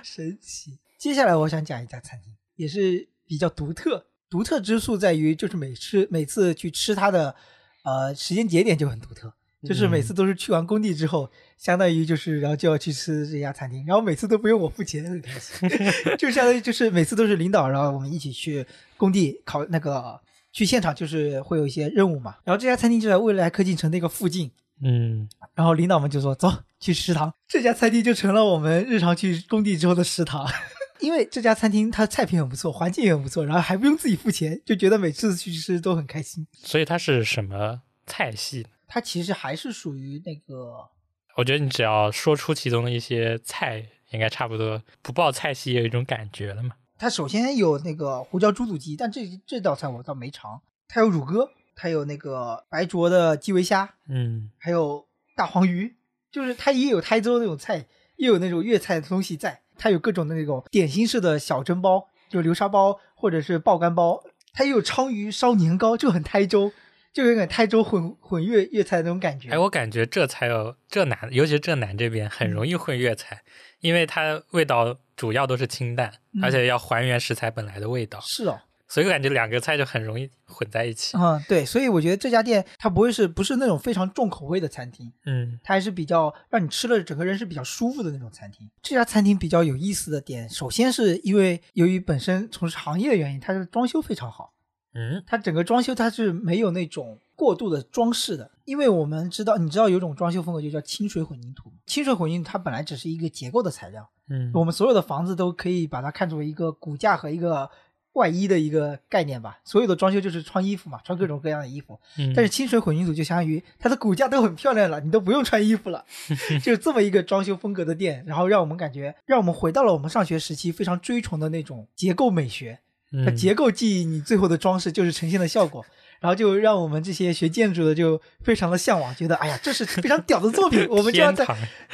神奇。接下来我想讲一家餐厅，也是比较独特。独特之处在于，就是每次每次去吃它的，呃，时间节点就很独特。就是每次都是去完工地之后，相当于就是然后就要去吃这家餐厅，然后每次都不用我付钱，很开心。就相当于就是每次都是领导，然后我们一起去工地考那个去现场，就是会有一些任务嘛。然后这家餐厅就在未来科技城那个附近，嗯，然后领导们就说：“走，去食堂。”这家餐厅就成了我们日常去工地之后的食堂。因为这家餐厅它菜品很不错，环境也很不错，然后还不用自己付钱，就觉得每次去吃都很开心。所以它是什么菜系？它其实还是属于那个，我觉得你只要说出其中的一些菜，应该差不多。不报菜系也有一种感觉了嘛。它首先有那个胡椒猪肚鸡，但这这道菜我倒没尝。它有乳鸽，它有那个白灼的基围虾，嗯还有大黄鱼，就是它也有台州那种菜，也有那种粤菜的东西在。它有各种的那种点心式的小蒸包，就流沙包或者是爆干包。它也有鲳鱼烧年糕，就很台州，就有点台州混混粤粤菜那种感觉。哎，我感觉浙菜有浙南，尤其是浙南这边很容易混粤菜，因为它味道主要都是清淡，嗯而且要还原食材本来的味道，是哦，所以我感觉两个菜就很容易混在一起。嗯，对，所以我觉得这家店它不会是不是那种非常重口味的餐厅，嗯它还是比较让你吃了整个人是比较舒服的那种餐厅。这家餐厅比较有意思的点，首先是因为由于本身从事行业的原因，它的装修非常好。嗯它整个装修它是没有那种过度的装饰的，因为我们知道，你知道有种装修风格就叫清水混凝土。清水混凝土它本来只是一个结构的材料，嗯，我们所有的房子都可以把它看作为一个骨架和一个外衣的一个概念吧。所有的装修就是穿衣服嘛，穿各种各样的衣服。嗯但是清水混凝土就相当于它的骨架都很漂亮了，你都不用穿衣服了，就是这么一个装修风格的店，然后让我们感觉，让我们回到了我们上学时期非常追崇的那种结构美学。它嗯结构记忆，你最后的装饰就是呈现的效果，然后就让我们这些学建筑的就非常的向往，觉得哎呀，这是非常屌的作品，我们就要在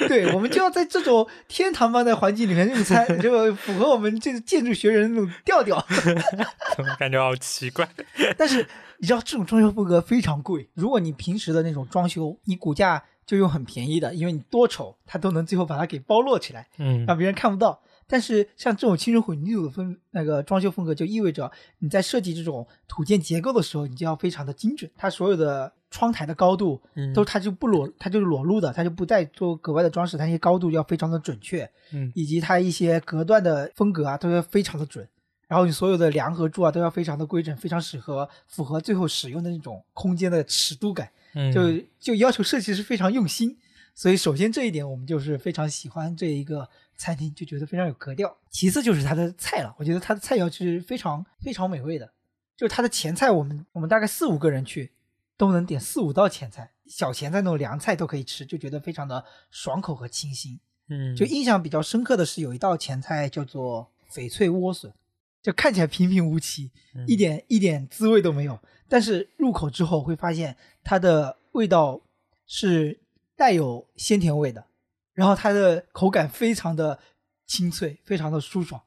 对，我们就要在这种天堂般的环境里面用餐，就符合我们这个建筑学人那种调调。怎么感觉好奇怪？但是你知道这种装修风格非常贵，如果你平时的那种装修，你骨架就用很便宜的，因为你多丑，它都能最后把它给包落起来。嗯让别人看不到。但是像这种清水混凝土的风那个装修风格，就意味着你在设计这种土建结构的时候，你就要非常的精准。它所有的窗台的高度嗯都它就不裸，它就是裸露的，它就不再做格外的装饰，它那些高度要非常的准确，嗯以及它一些隔断的风格啊都要非常的准。然后你所有的梁和柱啊都要非常的规整，非常适合符合最后使用的那种空间的尺度感。嗯就就要求设计师非常用心，所以首先这一点我们就是非常喜欢这一个餐厅，就觉得非常有格调。其次就是它的菜了，我觉得它的菜肴是非常非常美味的，就是它的前菜，我们我们大概四五个人去都能点四五道前菜，小前菜那种凉菜都可以吃，就觉得非常的爽口和清新。嗯就印象比较深刻的是有一道前菜叫做翡翠莴笋，就看起来平平无奇，嗯一点一点滋味都没有。但是入口之后会发现它的味道是带有鲜甜味的，然后它的口感非常的清脆，非常的舒爽。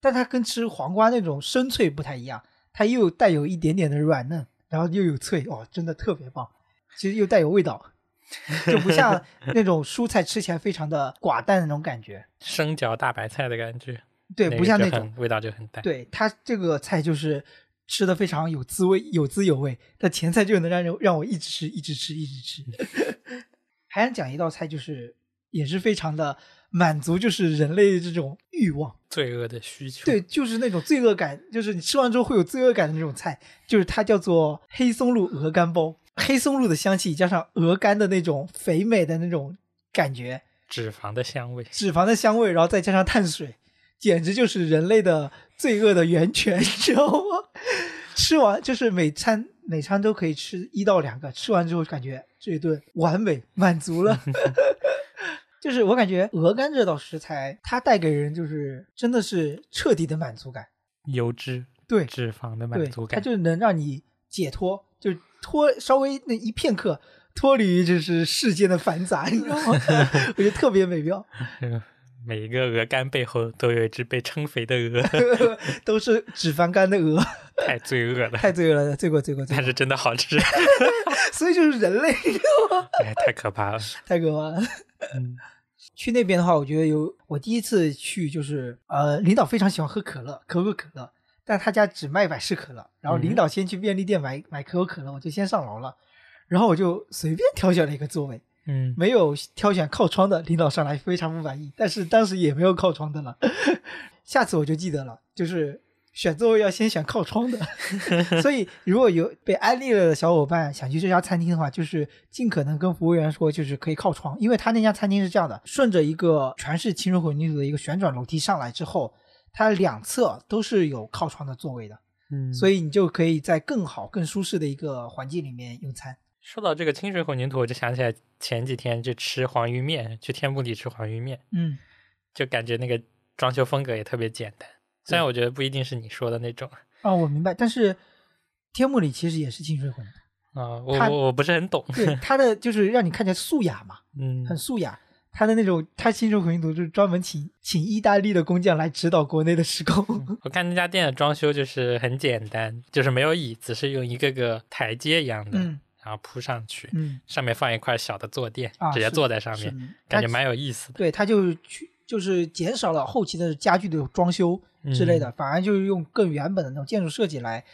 但它跟吃黄瓜那种生脆不太一样，它又带有一点点的软嫩，然后又有脆，哦，真的特别棒。其实又带有味道，就不像那种蔬菜吃起来非常的寡淡的那种感觉。生嚼大白菜的感觉。对，不像那种，个味道就很淡。对它这个菜就是吃的非常有滋味，有滋有味。但前菜就能让人让我一直吃，一直吃，一直吃。还想讲一道菜，就是也是非常的满足，就是人类这种欲望。罪恶的需求。对，就是那种罪恶感，就是你吃完之后会有罪恶感的那种菜，就是它叫做黑松露鹅肝包。黑松露的香气加上鹅肝的那种肥美的那种感觉，脂肪的香味。脂肪的香味，然后再加上碳水，简直就是人类的罪恶的源泉，你知道吗？吃完就是每餐每餐都可以吃一到两个，吃完之后感觉这一顿完美满足了。就是我感觉鹅肝这道食材，它带给人就是真的是彻底的满足感。油脂、对脂肪的满，足感。它就能让你解脱，就脱稍微那一片刻脱离于就是世间的繁杂，你知道吗？我觉得特别美妙，嗯 每一个鹅肝背后都有一只被撑肥的鹅，都是脂肪肝的鹅，太罪恶了。太罪恶了，罪过罪过，但是真的好吃，所以就是人类，你知道吗？哎，太可怕了。太可怕了。嗯，去那边的话，我觉得有我第一次去就是呃，领导非常喜欢喝可乐，可口可乐，但他家只卖百事可乐。然后领导先去便利店买买可口可乐，我就先上楼了，然后我就随便挑选了一个座位，嗯，没有挑选靠窗的，领导上来非常不满意，但是当时也没有靠窗的了。下次我就记得了，就是选座位要先选靠窗的。所以如果有被安利了的小伙伴想去这家餐厅的话，就是尽可能跟服务员说，就是可以靠窗，因为他那家餐厅是这样的，顺着一个全是清水混凝土的一个旋转楼梯上来之后，它两侧都是有靠窗的座位的，嗯所以你就可以在更好、更舒适的一个环境里面用餐。说到这个清水混凝土，我就想起来前几天就吃黄鱼面，去天目里吃黄鱼面，嗯，就感觉那个装修风格也特别简单。虽然我觉得不一定是你说的那种啊，我明白，但是天幕里其实也是清水混凝土。啊、我我我不是很懂。对，它的就是让你看起来素雅嘛，嗯很素雅。他的那种，他清水混凝土就是专门请请意大利的工匠来指导国内的施工。我看那家店的装修就是很简单，就是没有椅子，是用一个个台阶一样的，嗯然后铺上去，嗯，上面放一块小的坐垫，直接坐在上面，感觉蛮有意思的对，他就去就是减少了后期的家具的装修之类的，反而就是用更原本的那种建筑设计来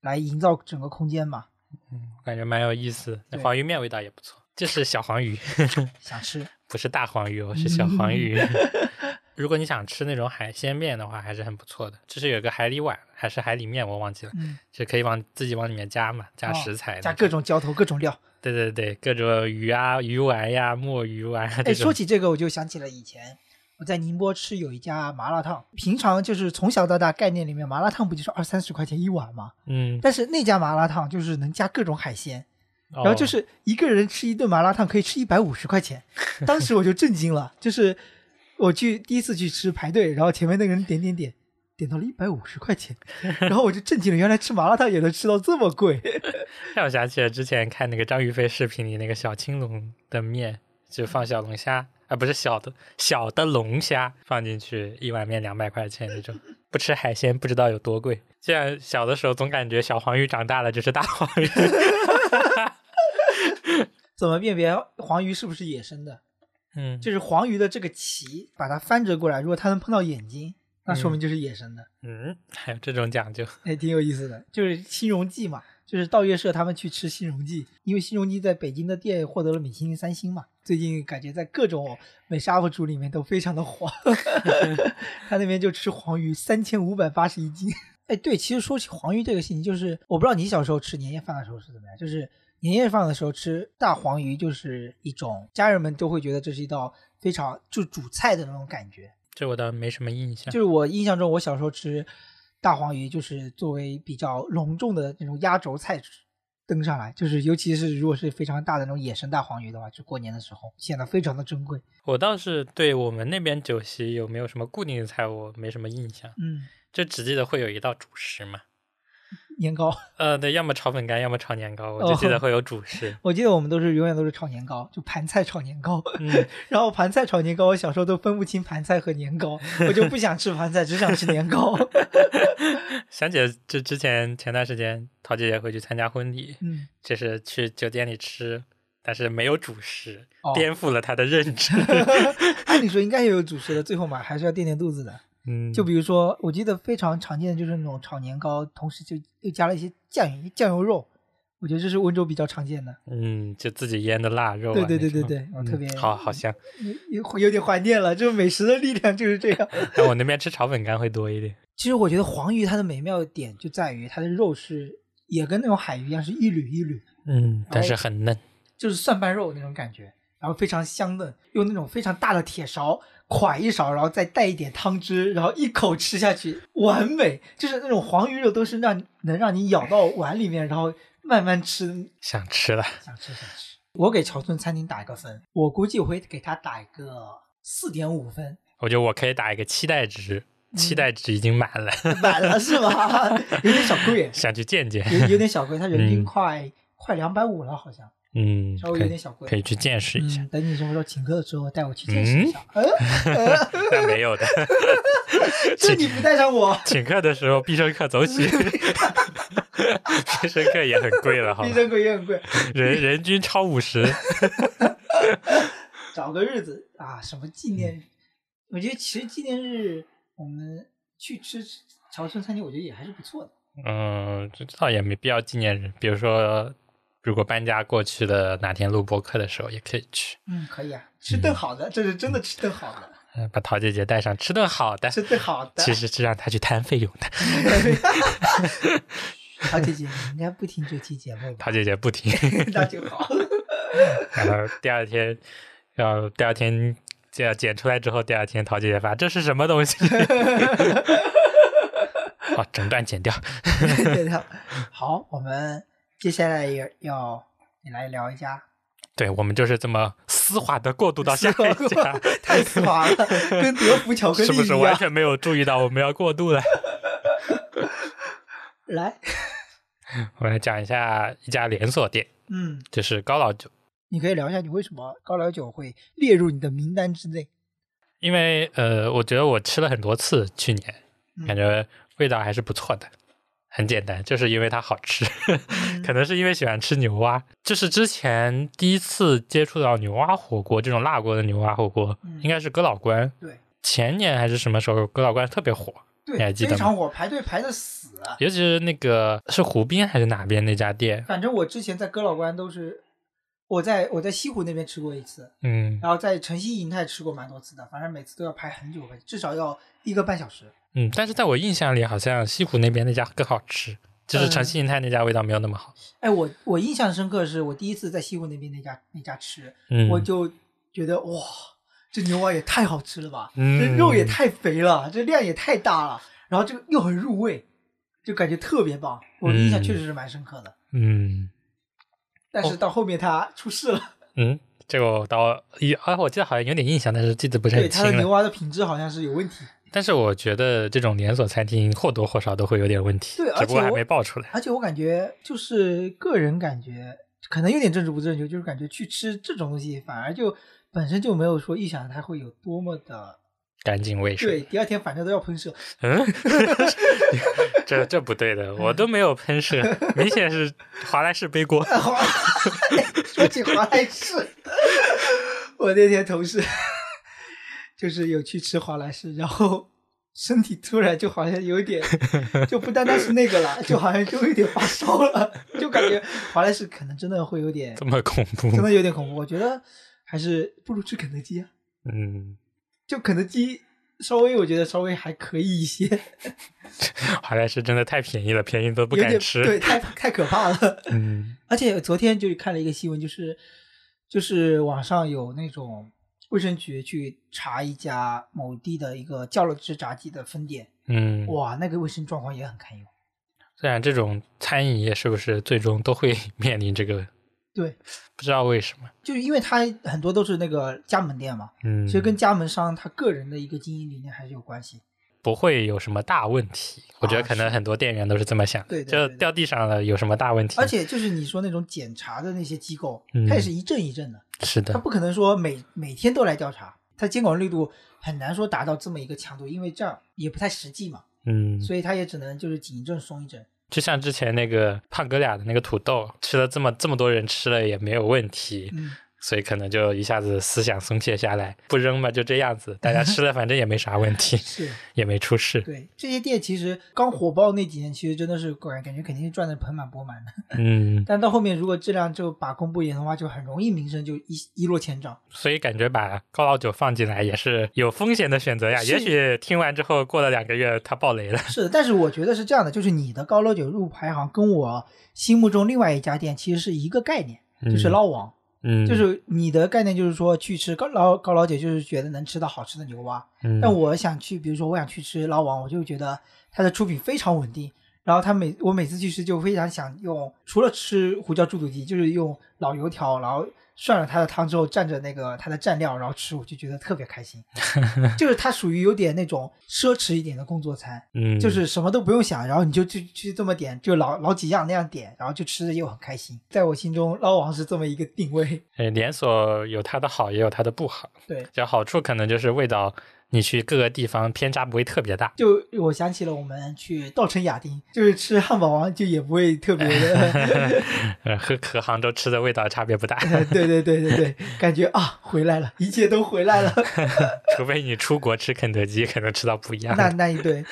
来营造整个空间嘛。嗯，感觉蛮有意思。那黄鱼面味道也不错，这是小黄鱼，想吃，不是大黄鱼哦，是小黄鱼。如果你想吃那种海鲜面的话，还是很不错的。就是有个海里碗还是海里面，我忘记了，嗯，就可以往自己往里面加嘛，加哦食材、加各。种浇头，各种料。对对对，各种鱼啊、鱼丸呀、墨鱼丸啊哎，说起这个，我就想起了以前我在宁波吃有一家麻辣烫，平常就是从小到大概念里面，麻辣烫不就是二三十块钱一碗吗？嗯，但是那家麻辣烫就是能加各种海鲜，然然后就是一个人吃一顿麻辣烫可以吃一百五十块钱，当时我就震惊了，就是我去第一次去吃排队，然后前面那个人点点点。点到了一百五十块钱，然后我就震惊了，原来吃麻辣烫也能吃到这么贵。让我想起了之前看那个张玉飞视频里那个小青龙的面，就放小龙虾啊，不是小的小的龙虾放进去，一碗面两百块钱那种。不吃海鲜不知道有多贵。这样小的时候总感觉小黄鱼长大了就是大黄鱼。怎么辨别黄鱼是不是野生的？嗯，就是黄鱼的这个鳍，把它翻折过来，如果它能碰到眼睛，那说明就是野生的，嗯，还有这种讲究。也挺有意思的。就是新荣记嘛，就是道月社他们去吃新荣记，因为新荣记在北京的店获得了米其林三星嘛，最近感觉在各种美食 UP 主里面都非常的火。他那边就吃黄鱼，三千五百八十一斤。哎，对，其实说起黄鱼这个事情，就是我不知道你小时候吃年夜饭的时候是怎么样，就是年夜饭的时候吃大黄鱼，就是一种家人们都会觉得这是一道非常就主菜的那种感觉。这我倒没什么印象。就是我印象中，我小时候吃大黄鱼，就是作为比较隆重的那种压轴菜登上来，就是尤其是如果是非常大的那种野生大黄鱼的话，就过年的时候显得非常的珍贵。我倒是对我们那边酒席有没有什么固定的菜，我没什么印象，嗯，就只记得会有一道主食嘛。年糕，呃，对，要么炒粉干，要么炒年糕，我就记得会有主食。我记得我们都是永远都是炒年糕，就盘菜炒年糕。嗯，然后盘菜炒年糕，我小时候都分不清盘菜和年糕，我就不想吃盘菜，只想吃年糕。想起了这之前前段时间陶姐姐会去参加婚礼，嗯，就是去酒店里吃，但是没有主食，哦颠覆了她的认知。按理说应该也有主食的，最后嘛还是要垫垫肚子的。嗯，就比如说，我记得非常常见的就是那种炒年糕，同时就又加了一些酱油酱油肉，我觉得这是温州比较常见的，嗯，就自己腌的腊肉啊对对对对对特别好好香。有有有点怀念了，就是美食的力量就是这样。但我那边吃炒粉干会多一点。其实我觉得黄鱼它的美妙点就在于它的肉是也跟那种海鱼一样是一缕一缕的，嗯，但是很嫩。就是蒜瓣肉那种感觉，然后非常香嫩，用那种非常大的铁勺㧟一勺，然后再带一点汤汁，然后一口吃下去，完美。就是那种黄鱼肉都是让能让你咬到碗里面，然后慢慢吃，想吃了，想吃想吃。我给桥村餐厅打一个分，我估计我会给他打一个四点五分，我觉得我可以打一个期待值，嗯期待值已经满了，满了是吗？有点小贵，想去见见。有有点小贵，它人均嗯快、快两百五了，好像嗯，稍微可以有点小贵。可以去见识一下。嗯，等你什么时候请客的时候，带我去见识一下。嗯，那没有的，这你不带上我，请客的时候必胜客走起，必胜客也很贵了，好吧必？胜客也很贵。人人均超五十。找个日子啊，什么纪念日？我觉得其实纪念日我们去吃潮汕餐厅，我觉得也还是不错的。嗯，这倒也没必要纪念日，比如说，如果搬家过去的哪天录播客的时候，也可以去，嗯，可以啊，吃顿好的，这是真的吃顿好的，嗯，把陶姐姐带上吃顿好的，吃顿好的。其实是让她去摊费用的。陶姐姐，你应该不听这期节目吧？桃姐姐不听，那就好。然后第二天要第二天就要剪出来之后，第二天陶姐姐发这是什么东西？好，整段剪掉。对的。好，我们接下来也要你来聊一下对我们就是这么丝滑的过渡到下一家，太丝滑了，跟德芙巧克力是不是。完全没有注意到我们要过渡了？来，我来讲一下一家连锁店，嗯，就是高老酒。你可以聊一下你为什么高老酒会列入你的名单之内。因为呃，我觉得我吃了很多次，去年嗯感觉味道还是不错的。很简单，就是因为它好吃，嗯可能是因为喜欢吃牛蛙。就是之前第一次接触到牛蛙火锅这种辣锅的牛蛙火锅，嗯应该是哥老关对前年还是什么时候，哥老关特别火，对，你还记得吗非常火，排队排的死。尤其是那个是湖边还是哪边那家店，反正我之前在哥老关都是，我在我在西湖那边吃过一次，嗯然后在城西银泰吃过蛮多次的，反正每次都要排很久，至少要一个半小时。嗯，但是在我印象里，好像西湖那边那家更好吃，就是城西银泰那家味道没有那么好。哎，我我印象深刻是我第一次在西湖那边那家那家吃，嗯，我就觉得哇，这牛蛙也太好吃了吧，嗯这肉也太肥了，这量也太大了，然后这个又很入味，就感觉特别棒。我印象嗯确实是蛮深刻的，嗯但是到后面他出事了，嗯，这个我到一啊，我记得好像有点印象，但是记得不是很清了。他的牛蛙的品质好像是有问题。但是我觉得这种连锁餐厅或多或少都会有点问题，对而只不过还没爆出来。而且我感觉就是个人感觉，可能有点政治不正确，就是感觉去吃这种东西，反而就本身就没有说预想它会有多么的干净卫生。对，第二天反正都要喷射。嗯，这这不对的，我都没有喷射，明显是华莱士背锅。说起华莱士，我那天同事就是有去吃华莱士，然后 身体突然就好像有点，就不单单是那个了，就好像就有点发烧了，就感觉华莱士可能真的会有点这，么恐怖？真的有点恐怖。我觉得还是不如吃肯德基啊，嗯，就肯德基稍微我觉得稍微还可以一些，华莱士真的太便宜了，便宜都不敢吃。对，太太可怕了。嗯而且昨天就看了一个新闻，就是就是网上有那种卫生局去查一家某地的一个叫乐之炸鸡的分店，嗯，哇，那个卫生状况也很堪忧。虽然这种餐饮业是不是最终都会 面临这个，对，不知道为什么。就是因为它很多都是那个加盟店嘛，嗯，其实跟加盟商他个人的一个经营理念还是有关系。不会有什么大问题。我觉得可能很多店员都是这么想的，对对对对就掉地上了有什么大问题？而且就是你说那种检查的那些机构，嗯它也是一阵一阵的，是的，他不可能说每每天都来调查，他监管力度很难说达到这么一个强度，因为这样也不太实际嘛。嗯，所以他也只能就是紧一阵松一阵。就像之前那个胖哥俩的那个土豆，吃了这么这么多人吃了也没有问题，嗯，所以可能就一下子思想松懈下来，不扔嘛，就这样子，大家吃了 反正也没啥问题，是也没出事。对这些店其实刚火爆那几年，其实真的是感感觉肯定是赚的盆满钵满的。嗯，但到后面如果质量就把控不严的话，就很容易名声就一一落千丈。所以感觉把高老九放进来也是有风险的选择呀。是也许听完之后过了两个月他爆雷了。是的，但是我觉得是这样的，就是你的高老九入排行跟我心目中另外一家店其实是一个概念，就是捞王。嗯，就是你的概念就是说去吃高老高老姐，就是觉得能吃到好吃的牛蛙。嗯，但我想去，比如说我想去吃老王，我就觉得它的出品非常稳定。然后他每我每次去吃就非常想用，除了吃胡椒猪肚鸡，就是用老油条，然后涮了他的汤之后蘸着那个他的蘸料，然后吃，我就觉得特别开心。就是它属于有点那种奢侈一点的工作餐，嗯，就是什么都不用想，然后你就去去这么点，就老老几样那样点，然后就吃的又很开心。在我心中，捞王是这么一个定位。哎连锁有它的好，也有它的不好。对，就好处可能就是味道，你去各个地方偏差不会特别大。就我想起了我们去稻城亚丁，就是吃汉堡王，就也不会特别的，呃，和和杭州吃的味道差别不大，对对对对对，感觉啊回来了，一切都回来了。除非你出国吃肯德基，可能吃到不一样那。那一对，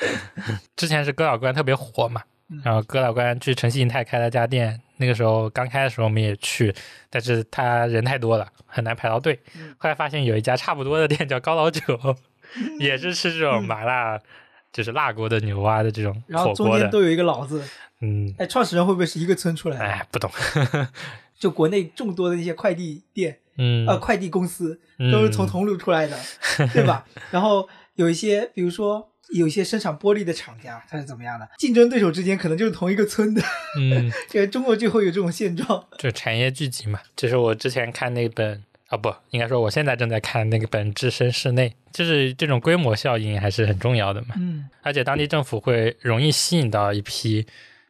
之前是哥老关特别火嘛嗯，然后哥老关去城西银泰开了家店，那个时候刚开的时候我们也去，但是他人太多了，很难排到队嗯。后来发现有一家差不多的店叫高老九，也是吃这种麻辣，就是辣锅的牛蛙的这种然后火锅的。中间都有一个老字，嗯，哎，创始人会不会是一个村出来的？哎，不懂。就国内众多的那些快递店，嗯，呃，快递公司嗯都是从桐庐出来的，对吧？然后有一些，比如说有一些生产玻璃的厂家，它是怎么样的？竞争对手之间可能就是同一个村的，嗯，这个中国就会有这种现状。就产业聚集嘛。这是我之前看那本啊，不应该说我现在正在看那个本《置身室内》，就是这种规模效应还是很重要的嘛。嗯而且当地政府会容易吸引到一批，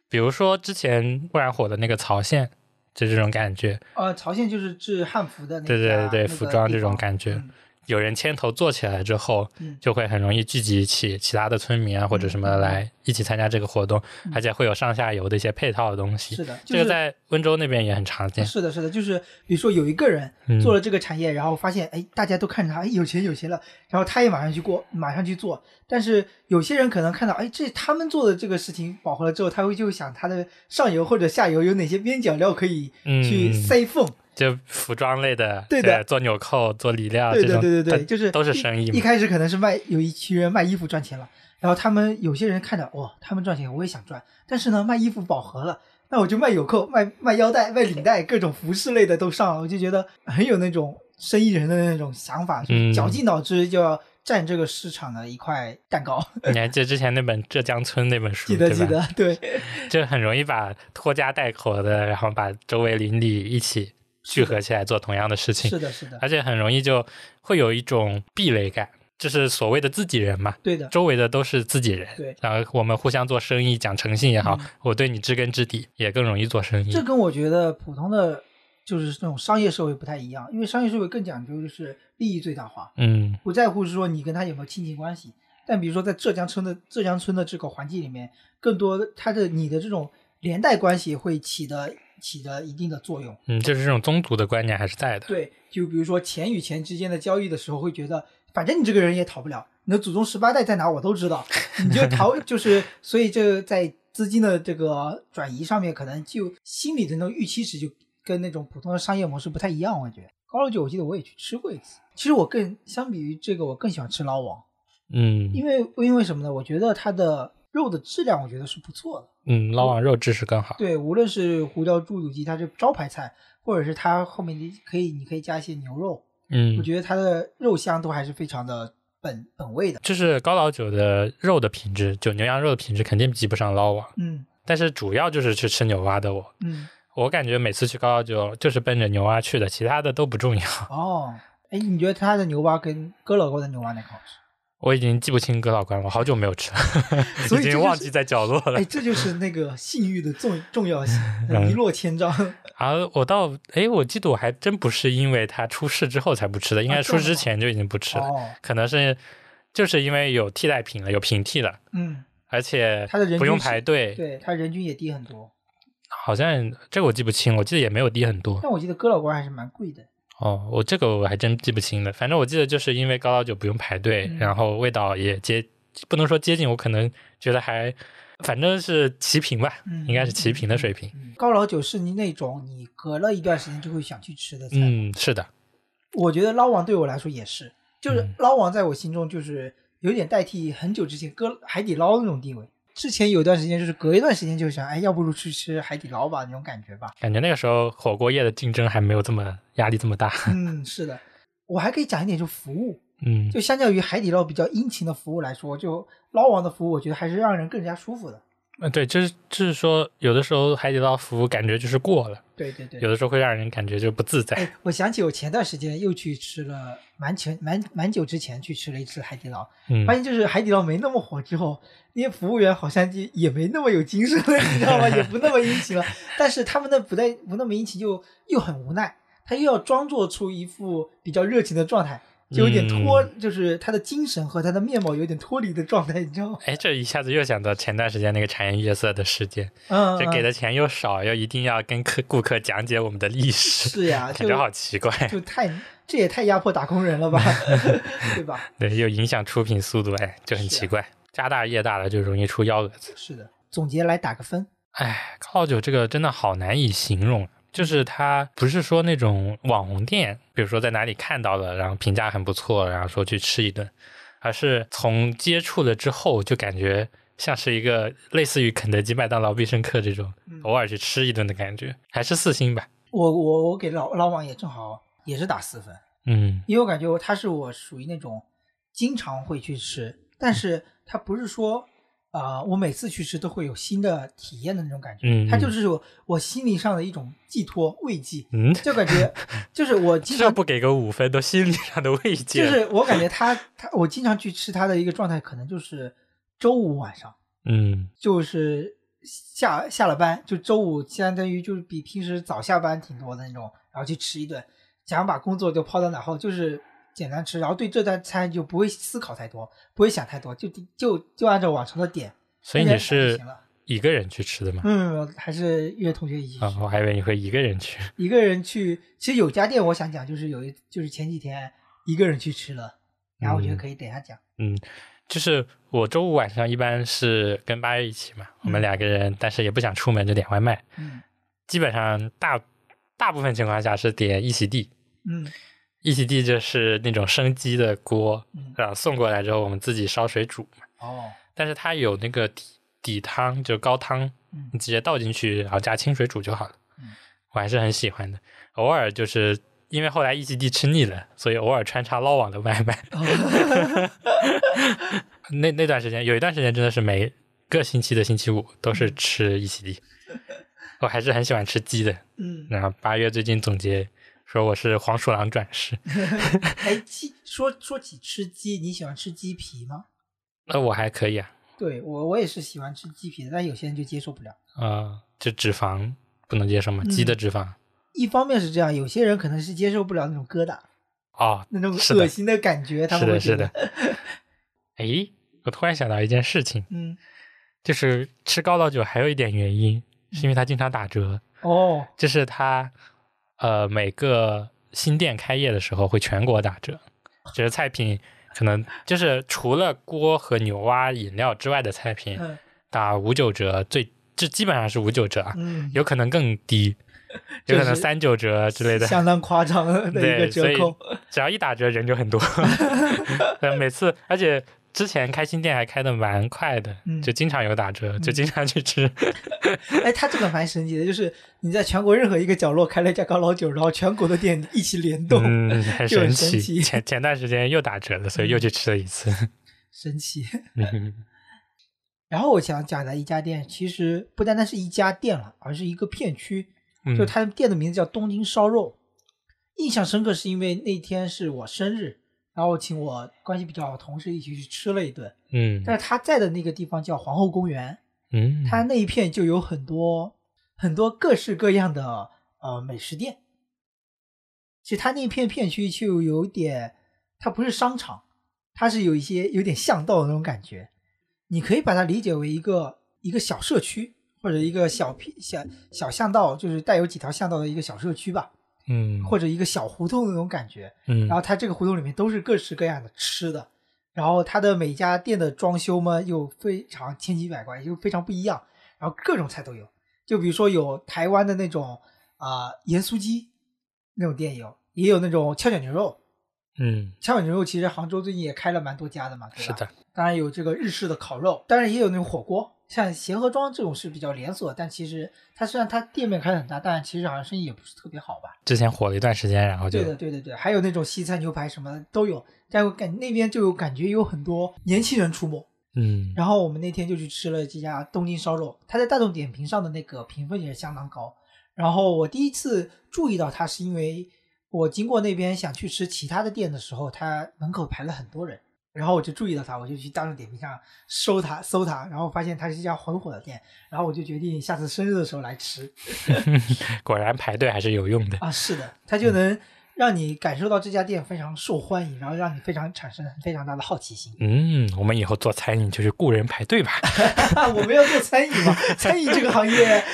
比如说之前忽然火的那个曹县，就这种感觉，呃，曹县就是制汉服的那对对对，那个服装这种感觉，嗯有人牵头做起来之后，嗯就会很容易聚集起其他的村民啊或者什么来一起参加这个活动，嗯而且会有上下游的一些配套的东西。是的，就是这个在温州那边也很常见。是的，是的，就是比如说有一个人嗯做了这个产业，然后发现哎，大家都看着他，哎，有钱有钱了，然后他也马上去过，马上去做。但是有些人可能看到，哎，这他们做的这个事情饱和了之后，他会就想他的上游或者下游有哪些边角料可以去嗯塞缝。就服装类的，对的做纽扣、做里料对这种，对对对对，它就是都是生意嘛。一开始可能是卖有一群人卖衣服赚钱了，然后他们有些人看着哇，他们赚钱，我也想赚，但是呢，卖衣服饱和了。那我就卖纽扣、卖卖腰带、卖领带，各种服饰类的都上了，我就觉得很有那种生意人的那种想法，就是嗯绞尽脑汁就要占这个市场的一块蛋糕。你还记得之前那本《浙江村》那本书，记得记得，对，就很容易把拖家带口的，然后把周围邻里一起聚合起来做同样的事情，是的，是的，而且很容易就会有一种壁垒感，就是所谓的自己人嘛，对的，周围的都是自己人，对然后我们互相做生意，讲诚信也好，嗯我对你知根知底，也更容易做生意。这跟我觉得普通的就是那种商业社会不太一样，因为商业社会更讲究就是利益最大化，嗯不在乎是说你跟他有没有亲情关系。但比如说在浙江村的浙江村的这个环境里面，更多的它的你的这种连带关系会起的起的一定的作用。嗯，就是这种宗族的观念还是在的。对，就比如说钱与钱之间的交易的时候，会觉得反正你这个人也逃不了，你的祖宗十八代在哪我都知道，你就逃就是，所以这在资金的这个转移上面，可能就心理的那种预期值就跟那种普通的商业模式不太一样。我觉得高楼酒我记得我也去吃过一次，其实我更相比于这个，我更喜欢吃捞王。嗯因为因为什么呢？我觉得它的肉的质量，我觉得是不错的。嗯，捞网肉质是更好。对，无论是胡椒猪肚鸡，它是招牌菜，或者是它后面你可以你可以加一些牛肉，嗯我，觉得它的肉香都还是非常的本本味的。就是高老九的肉的品质，就牛羊肉的品质肯定比不上捞网，嗯但是主要就是去吃牛蛙的我。嗯，我感觉每次去高老九就是奔着牛蛙去的，其他的都不重要。哦，哎，你觉得他的牛蛙跟哥老沟的牛蛙哪个好吃？我已经记不清哥老关了，好久没有吃了，所以已这就是经忘记在角落了哎，。这就是那个信誉的重重要性，嗯一落千丈。啊我到哎，我记得我还真不是因为他出事之后才不吃的，应该出事之前就已经不吃了，哦，可能是就是因为有替代品了，有平替了，嗯，而且它的人不用排队，对，它人均也低很多。好像这个我记不清，我记得也没有低很多。但我记得哥老关还是蛮贵的。哦，我这个我还真记不清了。反正我记得就是因为高老酒不用排队，嗯然后味道也接，不能说接近，我可能觉得还，反正是齐平吧，嗯应该是齐平的水平。嗯高老酒是你那种你隔了一段时间就会想去吃的菜。嗯，是的，我觉得捞王对我来说也是，就是嗯捞王在我心中就是有点代替很久之前搁海底捞那种地位。之前有段时间就是隔一段时间就想，哎，要不如去吃海底捞吧那种感觉吧。感觉那个时候火锅业的竞争还没有这么压力这么大。嗯，是的，我还可以讲一点，就服务，嗯，就相较于海底捞比较殷勤的服务来说，就捞王的服务，我觉得还是让人更加舒服的。呃，对，就是就是说，有的时候海底捞服务感觉就是过了，对对对，有的时候会让人感觉就不自在。哎，我想起我前段时间又去吃了，蛮前蛮蛮久之前去吃了一次海底捞，嗯发，现就是海底捞没那么火之后，那些服务员好像就也没那么有精神了，你知道吗？也不那么殷勤了。但是他们的不带不那么殷勤，就又很无奈，他又要装作出一副比较热情的状态，就有点脱，就是他的精神和他的面貌有点脱离的状态，你知道吗？哎，这一下子又想到前段时间那个茶颜悦色的事件，嗯，就给嗯的钱又少，又一定要跟客顾客讲解我们的历史，是呀，感觉好奇怪。就太这也太压迫打工人了吧，对吧？对，又影响出品速度，哎，就很奇怪。家大业大了，就容易出幺蛾子。是的，总结来打个分，哎，高老酒这个真的好难以形容，就是它不是说那种网红店，比如说在哪里看到了，然后评价很不错，然后说去吃一顿，而是从接触了之后就感觉像是一个类似于肯德基、麦当劳、必胜客这种嗯偶尔去吃一顿的感觉，还是四星吧。我我我给老老王也正好也是打四分。嗯因为我感觉他是我属于那种经常会去吃，但是他不是说啊、我每次去吃都会有新的体验的那种感觉，嗯，它就是我我心理上的一种寄托慰藉，嗯，就感觉 就是我经常这不给个五分都心理上的慰藉。就是我感觉他他我经常去吃他的一个状态，可能就是周五晚上，嗯就是下下了班，就周五相当于就是比平时早下班挺多的那种，然后去吃一顿，想把工作就抛到脑后，就是简单吃，然后对这顿餐就不会思考太多，不会想太多，就就就按照往常的点，所以你是。一个人去吃的吗？嗯，还是约同学一起去，啊、我还以为你会一个人去。一个人去。其实有家店我想讲，就是有一就是前几天一个人去吃了，然后我觉得嗯可以等一下讲。嗯，就是我周五晚上一般是跟八月一起嘛，我们嗯两个人，但是也不想出门就点外卖，嗯基本上大大部分情况下是点一席地，嗯一席地就是那种生鸡的锅，嗯，然后送过来之后我们自己烧水煮嘛，哦，但是它有那个底底汤，就高汤，嗯你直接倒进去，然后加清水煮就好了。嗯我还是很喜欢的，偶尔就是因为后来一席地吃腻了，所以偶尔穿插捞网的外卖。那那段时间有一段时间真的是每个星期的星期五都是吃一席地，我还是很喜欢吃鸡的。嗯，然后八月最近总结说我是黄鼠狼转世，哎，鸡说说起吃鸡，你喜欢吃鸡皮吗？那我还可以啊，对我我也是喜欢吃鸡皮的，但有些人就接受不了。呃，就脂肪不能接受吗？嗯鸡的脂肪一方面是这样，有些人可能是接受不了那种疙瘩，哦，那种恶心的感觉，他们会觉得是的。哎，我突然想到一件事情，嗯，就是吃高老酒还有一点原因，是因为它经常打折，哦，就是它呃每个新店开业的时候会全国打折，就是菜品可能就是除了锅和牛蛙饮料之外的菜品嗯打五九折，最这基本上是五九折啊，嗯，有可能更低，有可能三九折之类的。相当夸张的一对个折扣。只要一打折，人就很多。呃每次，而且之前开新店还开的蛮快的，嗯就经常有打折，就经常去吃。哎，他这个蛮神奇的，就是你在全国任何一个角落开了一家高老酒，然后全国的店一起联动，嗯，很神奇。神奇前前段时间又打折了，所以又去吃了一次。神奇。嗯然后我想讲的一家店，其实不单单是一家店了，而是一个片区。嗯就他的店的名字叫东京烧肉，印象深刻是因为那天是我生日，然后请我关系比较好的同事一起去吃了一顿。嗯但是他在的那个地方叫皇后公园，嗯，他那一片就有很多很多各式各样的呃美食店。其实他那片片区就有点，它不是商场，它是有一些有点巷道的那种感觉。你可以把它理解为一个一个小社区，或者一个小片小小巷道，就是带有几条巷道的一个小社区吧。嗯或者一个小胡同的那种感觉。嗯，然后它这个胡同里面都是各式各样的吃的，然后它的每家店的装修嘛又非常千奇百怪，又非常不一样，然后各种菜都有。就比如说有台湾的那种啊、盐酥鸡那种店有，也有那种跷脚牛肉。嗯跷脚牛肉其实杭州最近也开了蛮多家的嘛，对吧？是的，当然有这个日式的烤肉，当然也有那种火锅，像协和庄这种是比较连锁，但其实它虽然它店面开的很大，但其实好像生意也不是特别好吧。之前火了一段时间，然后就对的，对对，对，还有那种西餐牛排什么的都有，但我感那边就有感觉有很多年轻人出没。嗯然后我们那天就去吃了这家东京烧肉，它在大众点评上的那个评分也是相当高。然后我第一次注意到它，是因为我经过那边想去吃其他的店的时候，它门口排了很多人，然后我就注意到他，我就去大众点评上搜他，搜他，然后发现他是一家很火的店，然后我就决定下次生日的时候来吃。果然排队还是有用的。啊，是的，它就能让你感受到这家店非常受欢迎，然后让你非常产生非常大的好奇心。嗯，我们以后做餐饮就是雇人排队吧。我们要做餐饮嘛，餐饮这个行业，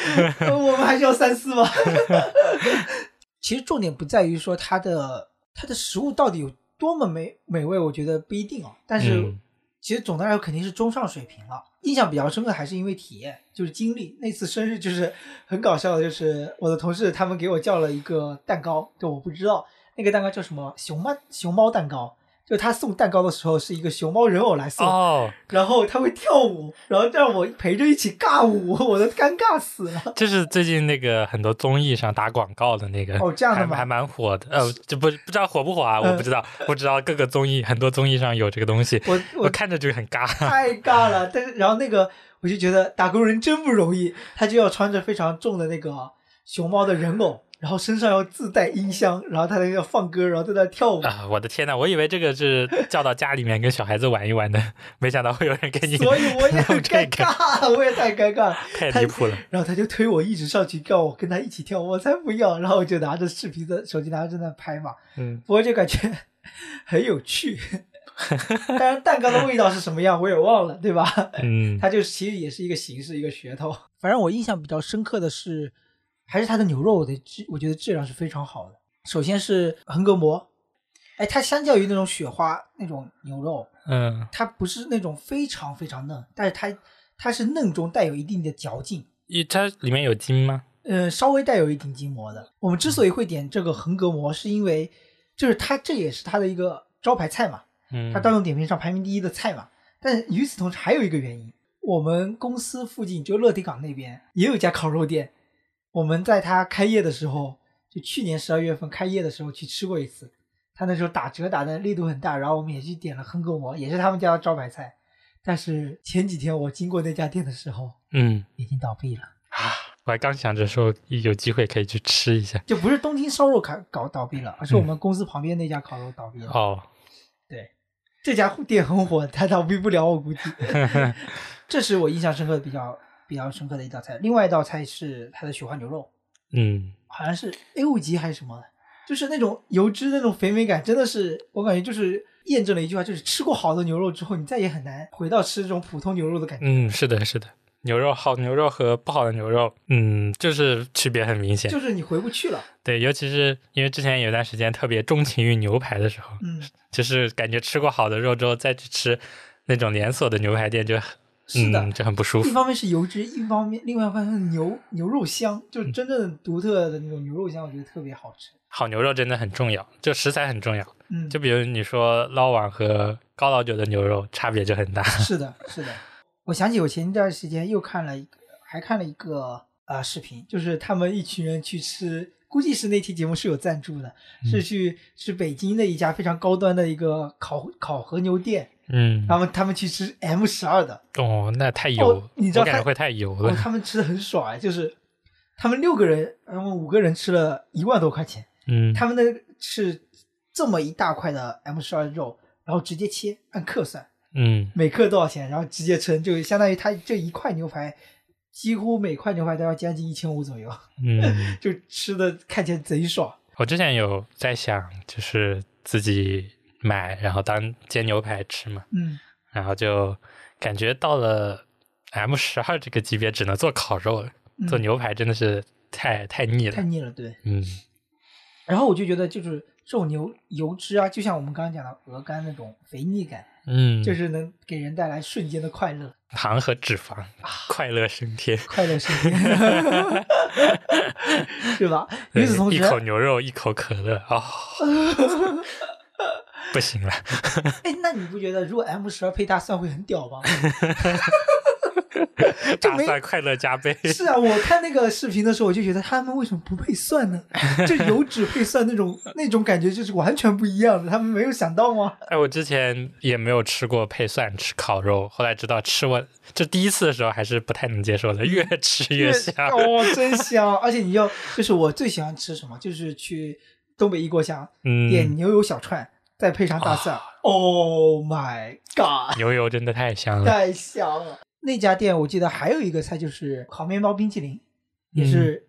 呃我们还是要三思嘛。其实重点不在于说它的它的食物到底有多么美美味，我觉得不一定哦。但是嗯其实总的来说肯定是中上水平了。印象比较深刻还是因为体验，就是经历那次生日，就是很搞笑的，就是我的同事他们给我叫了一个蛋糕，就我不知道那个蛋糕叫什么熊猫熊猫蛋糕。就他送蛋糕的时候是一个熊猫人偶来送，哦，然后他会跳舞，然后让我陪着一起尬舞，我都尴尬死了。就是最近那个很多综艺上打广告的那个，哦这样的吗还还蛮火的。呃，就不不知道火不火啊？嗯我不知道，我知道各个综艺很多综艺上有这个东西，我我我看着就很尬。太尬了，但是然后那个我就觉得打工人真不容易，他就要穿着非常重的那个熊猫的人偶，然后身上要自带音箱，然后他那要放歌，然后在那跳舞。啊！我的天呐，我以为这个是叫到家里面跟小孩子玩一玩的，没想到会有人给你所以我也很尴个，尬，我也太尴尬了。太离谱了。然后他就推我一直上去，叫我跟他一起跳，我才不要。然后我就拿着视频的手机拿着在那拍嘛，嗯，不过就感觉很有趣。当然，蛋糕的味道是什么样我也忘了，对吧？嗯它就是其实也是一个形式，一个噱头。反正我印象比较深刻的是，还是它的牛肉的质，我觉得质量是非常好的。首先是横膈膜，哎，它相较于那种雪花那种牛肉，嗯它不是那种非常非常嫩，但是它它是嫩中带有一定的嚼劲，一它里面有筋吗？嗯，稍微带有一点筋膜的。我们之所以会点这个横膈膜，是因为就是它这也是它的一个招牌菜嘛，嗯，它大众点评上排名第一的菜嘛。但与此同时还有一个原因，我们公司附近就乐迪港那边也有一家烤肉店，我们在它开业的时候，就去年十二月份开业的时候去吃过一次，他那时候打折打的力度很大，然后我们也去点了横膈膜，也是他们家的招牌菜。但是前几天我经过那家店的时候，嗯已经倒闭了。啊，我还刚想着说有机会可以去吃一下。就不是东京烧肉开搞倒闭了，而是我们公司旁边那家烤肉倒闭了。哦，对，这家店很火，它倒闭不了，我估计。这是我印象深刻的比较比较深刻的一道菜。另外一道菜是它的雪花牛肉，嗯好像是 A 五级还是什么的，就是那种油脂那种肥美感，真的是我感觉就是验证了一句话，就是吃过好的牛肉之后，你再也很难回到吃这种普通牛肉的感觉。嗯，是的，是的。牛肉好牛肉和不好的牛肉，嗯，就是区别很明显。就是你回不去了，对，尤其是因为之前有段时间特别钟情于牛排的时候，嗯，就是感觉吃过好的肉之后再去吃那种连锁的牛排店就很是的嗯，就很不舒服。一方面是油脂，一方面另外一方面是牛牛肉香，嗯就是真正的独特的那种牛肉香，我觉得特别好吃。好牛肉真的很重要，就食材很重要。嗯，就比如你说捞碗和高老九的牛肉差别就很大。是的，是的。我想起我前一段时间又看了一个，还看了一个呃视频，就是他们一群人去吃，估计是那期节目是有赞助的，嗯是去吃北京的一家非常高端的一个烤烤和牛店，嗯，他们他们去吃 M 十二的，哦，那太油，哦你知道他我感觉会太油哦，了。他们吃的很爽哎，就是他们六个人，然后五个人吃了一万多块钱，嗯，他们那个是这么一大块的 M 十二肉，然后直接切按克算。嗯。每克多少钱，然后直接称，就相当于他这一块牛排，几乎每块牛排都要将近一千五左右，嗯，就吃的看起来贼爽。我之前有在想，就是自己买，然后当煎牛排吃嘛，嗯，然后就感觉到了 M 十二这个级别，只能做烤肉了，嗯做牛排真的是太太腻了。太腻了，对。嗯然后我就觉得就是这种牛油脂啊，就像我们刚刚讲的鹅肝那种肥腻感，嗯，就是能给人带来瞬间的快乐，糖和脂肪，快乐升天。快乐升天，是吧？与此同时一，口牛肉，一口可乐，哦，不行了。哎，那你不觉得如果 M 十二配大蒜会很屌吗？大没蒜快乐加倍。是啊，我看那个视频的时候，我就觉得他们为什么不配蒜呢？就油脂配蒜那种那种感觉就是完全不一样的，他们没有想到吗？哎，我之前也没有吃过配蒜吃烤肉，后来知道吃我这第一次的时候还是不太能接受的，越吃越香。哦，真香！而且你要就是我最喜欢吃什么，就是去东北一锅香点嗯，牛油小串，再配上大蒜。Oh my god！牛油真的太香了。太香了。那家店我记得还有一个菜就是烤面包冰淇淋，也是、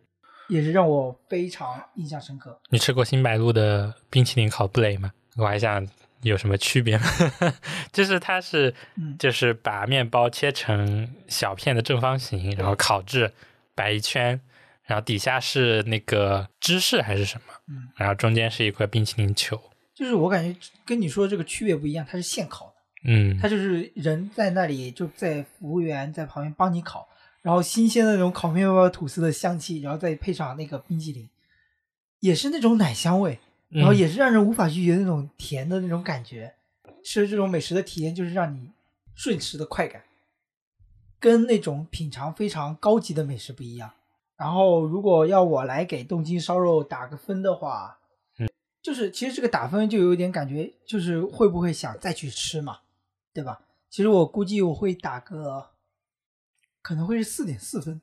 也是让我非常印象深刻。你吃过新白鹿的冰淇淋烤布雷吗？我还想有什么区别吗？就是它是嗯就是把面包切成小片的正方形，然后烤制摆一圈，然后底下是那个芝士还是什么，嗯，然后中间是一块冰淇淋球。就是我感觉跟你说这个区别不一样，它是现烤的，嗯，它就是人在那里就在服务员在旁边帮你烤，然后新鲜的那种烤面包吐司的香气，然后再配上那个冰淇淋，也是那种奶香味，然后嗯也是让人无法拒绝那种甜的那种感觉。吃这种美食的体验就是让你瞬时的快感，跟那种品尝非常高级的美食不一样。然后，如果要我来给东京烧肉打个分的话，嗯，就是其实这个打分就有点感觉，就是会不会想再去吃嘛，对吧？其实我估计我会打个，可能会是四点四分，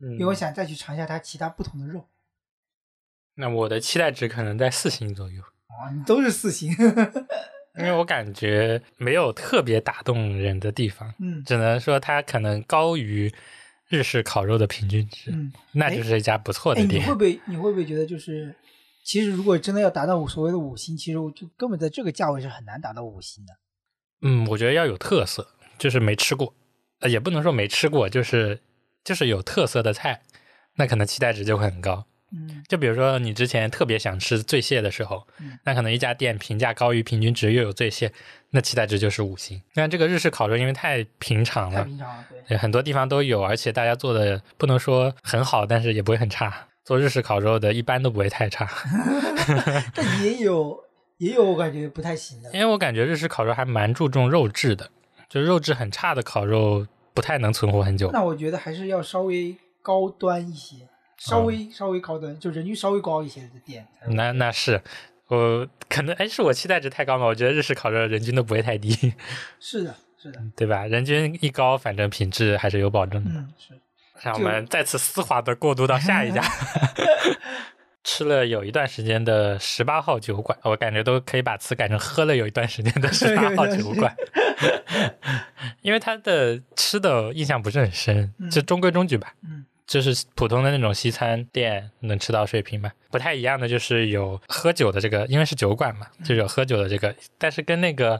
因为我嗯想再去尝一下它其他不同的肉。那我的期待值可能在四星左右，啊，你都是四星，因为我感觉没有特别打动人的地方，嗯只能说它可能高于日式烤肉的平均值，嗯。那就是一家不错的店。你会不会你会不会觉得就是，其实如果真的要达到所谓的五星，其实我就根本在这个价位是很难达到五星的。嗯，我觉得要有特色，就是没吃过，呃，也不能说没吃过，就是就是有特色的菜，那可能期待值就会很高。嗯就比如说你之前特别想吃醉蟹的时候，嗯那可能一家店评价高于平均值，又有醉蟹，那期待值就是五星。但这个日式烤肉因为太平常了，太平常了，对。对很多地方都有，而且大家做的不能说很好，但是也不会很差。做日式烤肉的一般都不会太差，但也有也有我感觉不太行的因。为我感觉日式烤肉还蛮注重肉质的，就肉质很差的烤肉不太能存活很久。那我觉得还是要稍微高端一些，稍微、稍微高端，就人均稍微高一些的店。那那是我可能哎，是我期待值太高嘛？我觉得日式烤肉人均都不会太低，是的，是的，对吧？人均一高，反正品质还是有保证的。嗯，是。让我们再次丝滑的过渡到下一家，吃了有一段时间的十八号酒馆，我感觉都可以把词改成喝了有一段时间的十八号酒馆，因为它的吃的印象不是很深，嗯就中规中矩吧。嗯就是普通的那种西餐店能吃到水平吧。不太一样的就是有喝酒的这个，因为是酒馆嘛，就有喝酒的这个，但是跟那个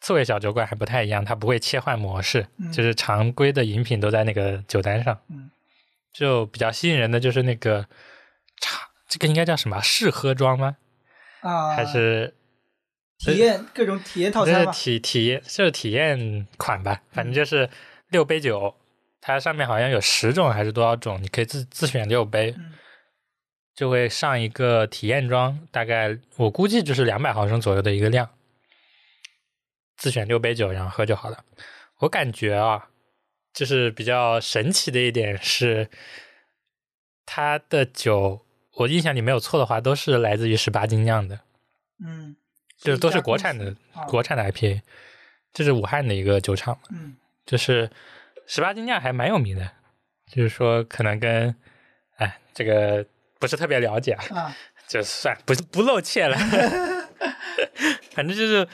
刺猬小酒馆还不太一样，它不会切换模式，嗯就是常规的饮品都在那个酒单上。嗯就比较吸引人的就是那个茶，这个应该叫什么？试喝装吗？啊，还是体验各种体验套就是餐吧？体体验就是体验款吧，反正就是六杯酒，它上面好像有十种还是多少种，你可以自自选六杯，嗯就会上一个体验装，大概我估计就是两百毫升左右的一个量，自选六杯酒，然后喝就好了。我感觉啊，就是比较神奇的一点是，它的酒，我印象里没有错的话，都是来自于十八斤酿的。嗯，就是都是国产的啊国产的 IPA，这是武汉的一个酒厂，嗯就是十八斤酿还蛮有名的，就是说可能跟哎这个不是特别了解啊，啊，就算不不露怯了 反正就是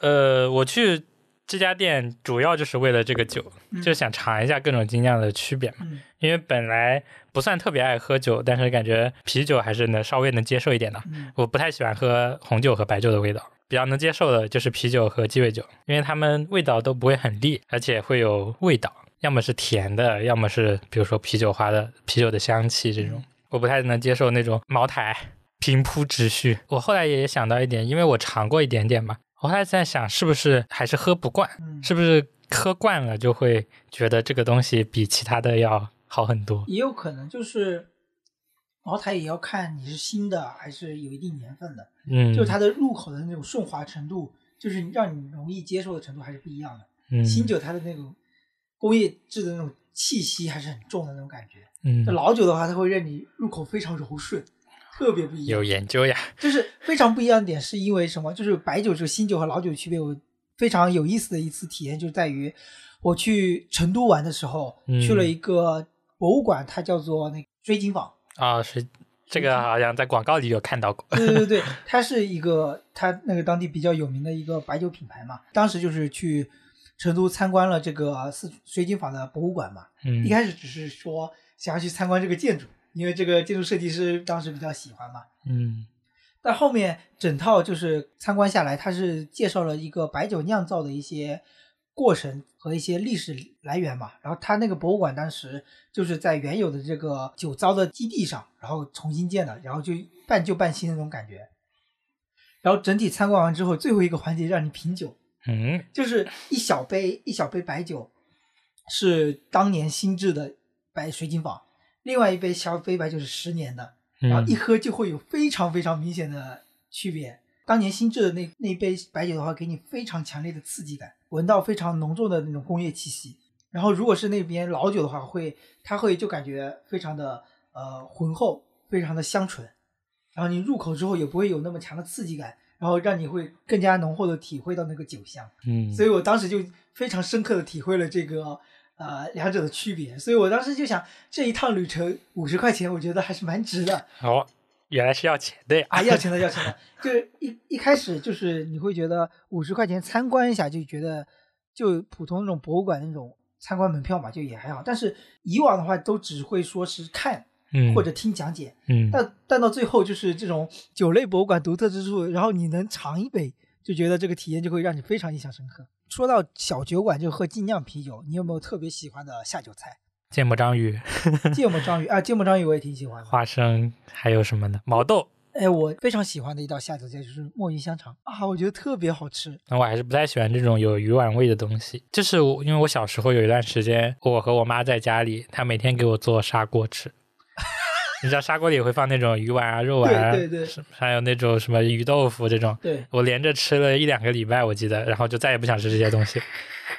呃我去这家店主要就是为了这个酒，嗯就想尝一下各种精酿的区别嘛，嗯因为本来不算特别爱喝酒，但是感觉啤酒还是能稍微能接受一点的。嗯我不太喜欢喝红酒和白酒的味道，比较能接受的就是啤酒和鸡尾酒，因为它们味道都不会很烈，而且会有味道，要么是甜的，要么是比如说啤酒花的啤酒的香气这种。我不太能接受那种茅台，平铺直叙。我后来也想到一点，因为我尝过一点点嘛，我还在想，是不是还是喝不惯？嗯，是不是喝惯了就会觉得这个东西比其他的要好很多？也有可能就是茅台也要看你是新的还是有一定年份的，嗯，就是它的入口的那种顺滑程度，就是让你容易接受的程度还是不一样的。嗯新酒它的那种工业制的那种气息还是很重的那种感觉。嗯那老酒的话，它会让你入口非常柔顺，特别不一样有。研究呀，就是非常不一样的点，是因为什么？就是白酒这个新酒和老酒的区别，我非常有意思的一次体验就在于，我去成都玩的时候，嗯去了一个博物馆，它叫做那个水井坊。啊、是这个好像在广告里有看到过。对对对，它是一个它那个当地比较有名的一个白酒品牌嘛。当时就是去成都参观了这个四水井坊的博物馆嘛。嗯一开始只是说想要去参观这个建筑，因为这个建筑设计师当时比较喜欢嘛。嗯但后面整套就是参观下来，它是介绍了一个白酒酿造的一些过程和一些历史来源嘛。然后它那个博物馆当时就是在原有的这个酒糟的基地上，然后重新建的，然后就半旧半新的那种感觉。然后整体参观完之后，最后一个环节让你品酒，嗯就是一小杯一小杯白酒，是当年新制的白水井坊，另外一杯小飞白酒是十年的，然后一嗯喝就会有非常非常明显的区别。当年新制的那那杯白酒的话，给你非常强烈的刺激感，闻到非常浓重的那种工业气息。然后如果是那边老酒的话，会它会就感觉非常的呃浑厚，非常的香醇。然后你入口之后也不会有那么强的刺激感，然后让你会更加浓厚的体会到那个酒香。嗯，所以我当时就非常深刻的体会了这个呃两者的区别。所以我当时就想，这一趟旅程五十块钱，我觉得还是蛮值的。哦，原来是要钱的呀。啊，要钱的，要钱的。就是一一开始就是你会觉得五十块钱参观一下，就觉得就普通那种博物馆那种参观门票嘛，就也还好。但是以往的话都只会说是看嗯，或者听讲解，嗯但但到最后就是这种酒类博物馆独特之处，然后你能尝一杯，就觉得这个体验就会让你非常印象深刻。说到小酒馆就喝精酿啤酒，你有没有特别喜欢的下酒菜？芥末章鱼、芥末章鱼啊，芥末章鱼我也挺喜欢的。花生，还有什么呢？毛豆。哎，我非常喜欢的一道下酒菜就是墨鱼香肠啊，我觉得特别好吃。那我还是不太喜欢这种有鱼丸味的东西。就是我，因为我小时候有一段时间，我和我妈在家里，她每天给我做砂锅吃。你知道砂锅里会放那种鱼丸啊、肉丸啊，对对对还有那种什么鱼豆腐这种。对，我连着吃了一两个礼拜，我记得，然后就再也不想吃这些东西，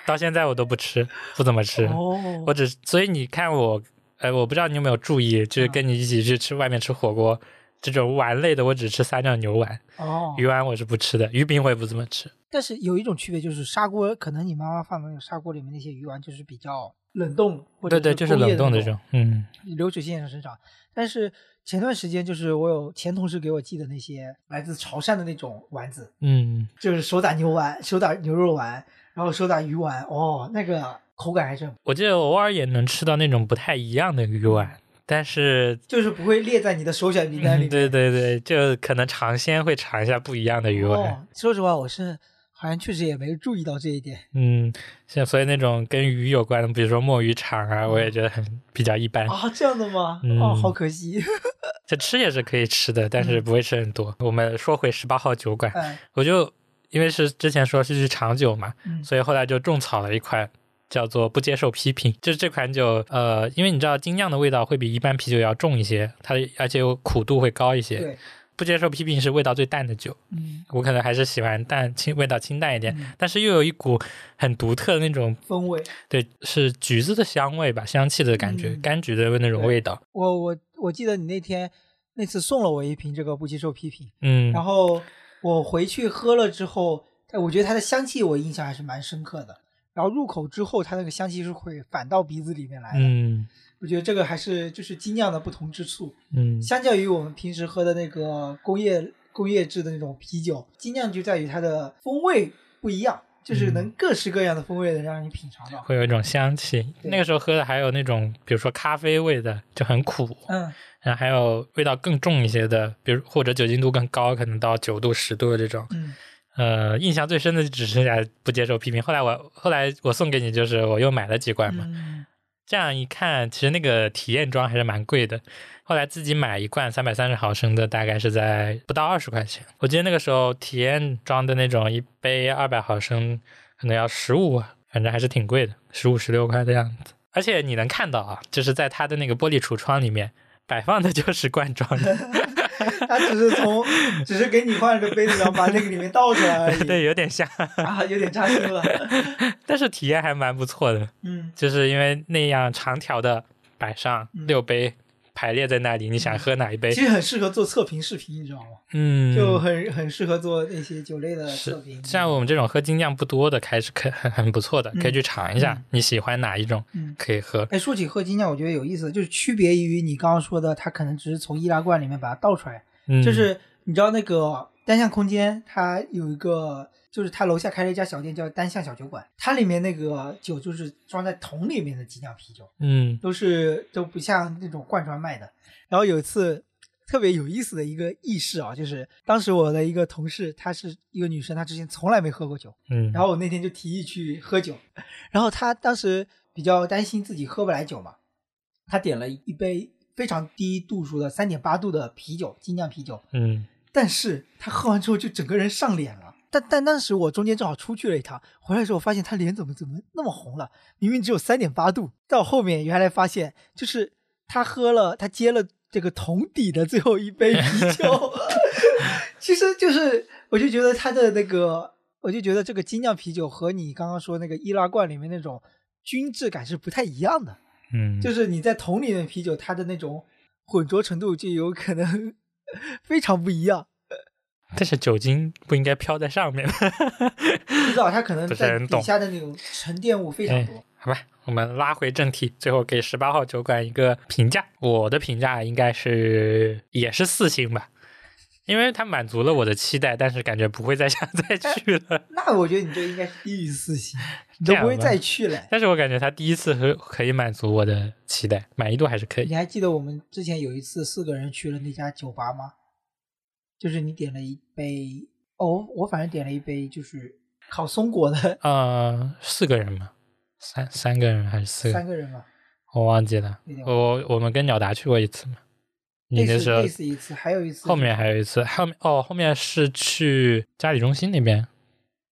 到现在我都不吃，不怎么吃。哦我只所以你看我，呃，我不知道你有没有注意，就是跟你一起去吃外面吃火锅，这种丸类的我只吃三角牛丸，哦，鱼丸我是不吃的，鱼饼我也不怎么吃。但是有一种区别就是砂锅，可能你妈妈放的那个砂锅里面那些鱼丸就是比较冷冻，或者对对，就是冷冻的这种，嗯流水线上生长。但是前段时间就是我有前同事给我寄的那些来自潮汕的那种丸子，嗯，就是手打牛丸、手打牛肉丸，然后手打鱼丸，哦，那个口感还是我记得偶尔也能吃到那种不太一样的鱼丸，但是。就是不会列在你的首选名单里对对对，就可能尝鲜会尝一下不一样的鱼丸，哦，说实话，我是好像确实也没注意到这一点。嗯，像所以那种跟鱼有关的，比如说墨鱼肠啊，我也觉得很比较一般。啊，这样的吗？嗯哦，好可惜。这吃也是可以吃的，但是不会吃很多。我们说回十八号酒馆，嗯我就因为是之前说是去尝酒嘛，嗯所以后来就种草了一款叫做不接受批评，就是这款酒，呃，因为你知道精酿的味道会比一般啤酒要重一些，它而且有苦度会高一些。对，不接受批评是味道最淡的酒，嗯，我可能还是喜欢淡清味道清淡一点，嗯但是又有一股很独特的那种，风味。对，是橘子的香味吧，香气的感觉，嗯柑橘的那种味道。我我我记得你那天那次送了我一瓶这个不接受批评，嗯，然后我回去喝了之后，哎我觉得它的香气我印象还是蛮深刻的。然后入口之后，它那个香气是会反到鼻子里面来的。嗯我觉得这个还是就是精酿的不同之处。嗯相较于我们平时喝的那个工业工业制的那种啤酒，精酿就在于它的风味不一样，就是能各式各样的风味的让你品尝到。会有一种香气。那个时候喝的还有那种，比如说咖啡味的，就很苦，嗯，然后还有味道更重一些的，比如或者酒精度更高，可能到九度、十度的这种。嗯呃，印象最深的就只剩下不接受批评。后来我后来我送给你，就是我又买了几罐嘛，嗯，这样一看，其实那个体验装还是蛮贵的。后来自己买一罐三百三十毫升的，大概是在不到二十块钱。我记得那个时候体验装的那种一杯二百毫升，可能要十五，反正还是挺贵的，十五十六块的样子。而且你能看到啊，就是在它的那个玻璃橱窗里面摆放的就是罐装的，他只是从只是给你换了个杯子，然后把那个里面倒出来而已。对，有点像，啊，有点扎心了。但是体验还蛮不错的，嗯，就是因为那样长条的摆上嗯六杯排列在那里，你想喝哪一杯其？实很适合做测评视频，你知道吗？嗯，就很很适合做那些酒类的测是评。像我们这种喝精酿不多的，还是可 很很不错的，可以去尝一下嗯你喜欢哪一种，嗯，可以喝。哎，说起喝精酿，我觉得有意思，就是区别于你刚刚说的，它可能只是从易拉罐里面把它倒出来，嗯，就是你知道那个单向空间，它有一个，就是他楼下开了一家小店叫单向小酒馆，它里面那个酒就是装在桶里面的精酿啤酒，嗯都是都不像那种罐装卖的。然后有一次特别有意思的一个轶事啊，就是当时我的一个同事，她是一个女生，她之前从来没喝过酒，嗯，然后我那天就提议去喝酒，然后她当时比较担心自己喝不来酒嘛，她点了一杯非常低度数的三点八度的啤酒，精酿啤酒，嗯但是她喝完之后就整个人上脸了。但但当时我中间正好出去了一趟，回来的时候发现他脸怎么怎么那么红了，明明只有三点八度。到后面原来发现就是他喝了，他接了这个桶底的最后一杯啤酒，其实就是我就觉得他的那个，我就觉得这个精酿啤酒和你刚刚说那个易拉罐里面那种均质感是不太一样的。嗯，就是你在桶里面啤酒，它的那种混浊程度就有可能 非常不一样。但是酒精不应该飘在上面。不知道它可能在底下的那种沉淀物非常多。好吧，我们拉回正题，最后给十八号酒馆一个评价。我的评价应该是也是四星吧，因为它满足了我的期待，但是感觉不会再想 再去了。那我觉得你这应该是低于四星，你都不会再去了。但是我感觉它第一次可可以满足我的期待，满意度还是可以你。还记得我们之前有一次四个人去了那家酒吧吗？就是你点了一杯，哦，我反正点了一杯就是烤松果的，呃，四个人吗？三三个人还是四个？三个人吧，我忘记了。我我们跟鸟达去过一次嘛。你那时候类似一次，还有一次后面还有一次，后面哦，后面是去嘉里中心那边，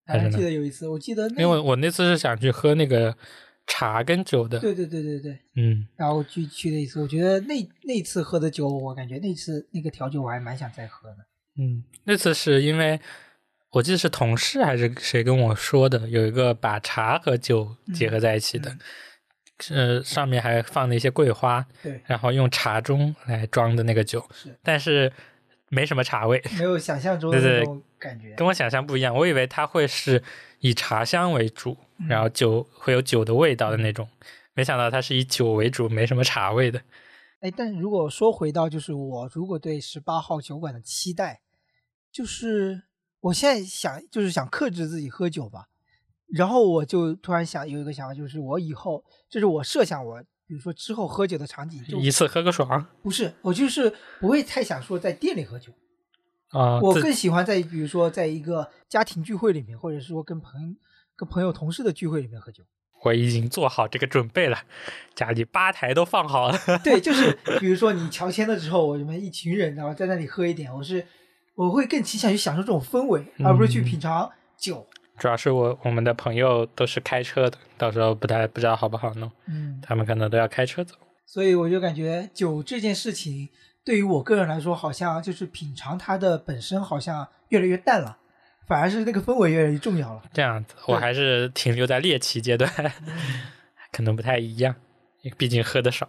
还记得有一次，我记得因为我那次是想去喝那个茶跟酒的。对对对对对，嗯，然后去去了一次，我觉得那那次喝的酒，我感觉那次那个调酒我还蛮想再喝的。嗯，那次是因为我记得是同事还是谁跟我说的，有一个把茶和酒结合在一起的，嗯呃，上面还放了一些桂花，对，然后用茶盅来装的那个酒，是但是没什么茶味，没有想象中的那种感觉。跟我想象不一样。我以为它会是以茶香为主，嗯然后酒会有酒的味道的那种，没想到它是以酒为主，没什么茶味的。哎，但如果说回到就是我如果对十八号酒馆的期待，就是我现在想就是想克制自己喝酒吧，然后我就突然想有一个想法，就是我以后就是我设想我比如说之后喝酒的场景就一次喝个爽不是我就是不会太想说在店里喝酒，啊！我更喜欢在比如说在一个家庭聚会里面，或者是说跟朋跟朋友同事的聚会里面喝酒。我已经做好这个准备了，家里吧台都放好了。对，就是比如说你乔迁的时候，我们一群人然后在那里喝一点，我是我会更倾向于享受这种氛围，而不是去嗯品尝酒。主要是我我们的朋友都是开车的，到时候不太不知道好不好弄，嗯，他们可能都要开车走。所以我就感觉酒这件事情对于我个人来说，好像就是品尝它的本身好像越来越淡了，反而是那个氛围越来越重要了。这样子，我还是停留在猎奇阶段，可能不太一样，毕竟喝的少。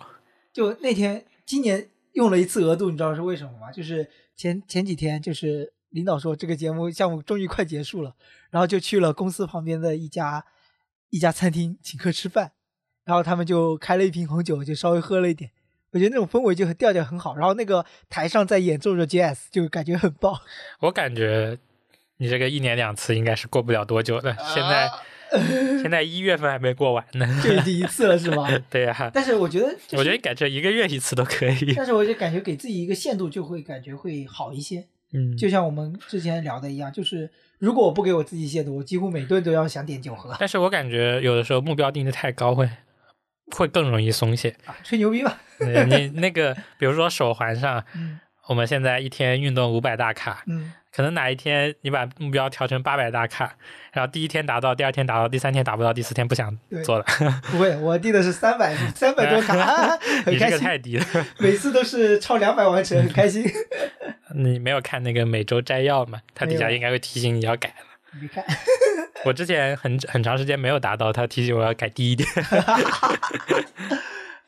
就那天今年用了一次额度，你知道是为什么吗？就是前前几天，就是领导说这个节目项目终于快结束了，然后就去了公司旁边的一家一家餐厅请客吃饭，然后他们就开了一瓶红酒，就稍微喝了一点。我觉得那种氛围就很调调很好，然后那个台上在演奏着 jazz，就感觉很棒。我感觉你这个一年两次应该是过不了多久的，现在啊 现在一月份还没过完呢。这是第一次了是吗？对呀、但是我觉得、就是，我觉得改成一个月一次都可以。但是我就感觉给自己一个限度，就会感觉会好一些。嗯，就像我们之前聊的一样，就是如果我不给我自己限度，我几乎每顿都要想点酒喝。但是我感觉有的时候目标定的太高会会更容易松懈。啊，吹牛逼吧。呃你那个，比如说手环上，嗯我们现在一天运动五百大卡，嗯，可能哪一天你把目标调成八百大卡，然后第一天达到，第二天达到，第三天达不到，第四天不想做了，不会，我定的是三百 三百多卡，很你这个开心，太低了。每次都是超两百完成，很开心。你没有看那个每周摘要吗？它底下应该会提醒你要改了。你看，我之前很很长时间没有达到，它提醒我要改低一点。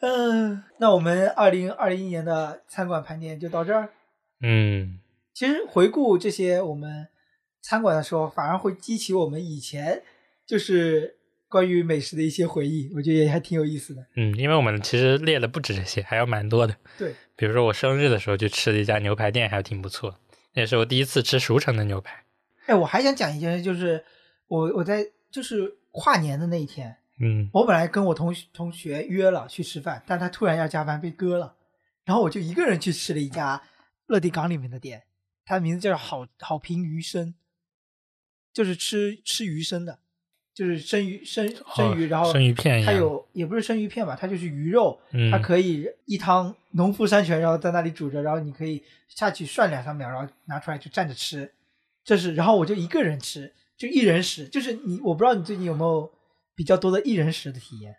嗯，那我们二零二一年的餐馆盘点就到这儿。嗯，其实回顾这些我们餐馆的时候，反而会激起我们以前就是关于美食的一些回忆，我觉得也还挺有意思的。嗯，因为我们其实列的不止这些，还有蛮多的。对，比如说我生日的时候去吃了一家牛排店，还挺不错。那是我第一次吃熟成的牛排。哎，我还想讲一件事，就是我我在就是跨年的那一天，嗯。我本来跟我同学同学约了去吃饭，但他突然要加班被割了，然后我就一个人去吃了一家乐迪港里面的店，它的名字叫好好评鱼生，就是吃吃鱼生的，就是生鱼生生鱼，哦然后生鱼片一它有也不是生鱼片吧，它就是鱼肉，嗯。它可以一汤农夫山泉，然后在那里煮着，然后你可以下去涮两三秒，然后拿出来就蘸着吃。这是，然后我就一个人吃，就一人食，就是你，我不知道你最近有没有比较多的一人食的体验。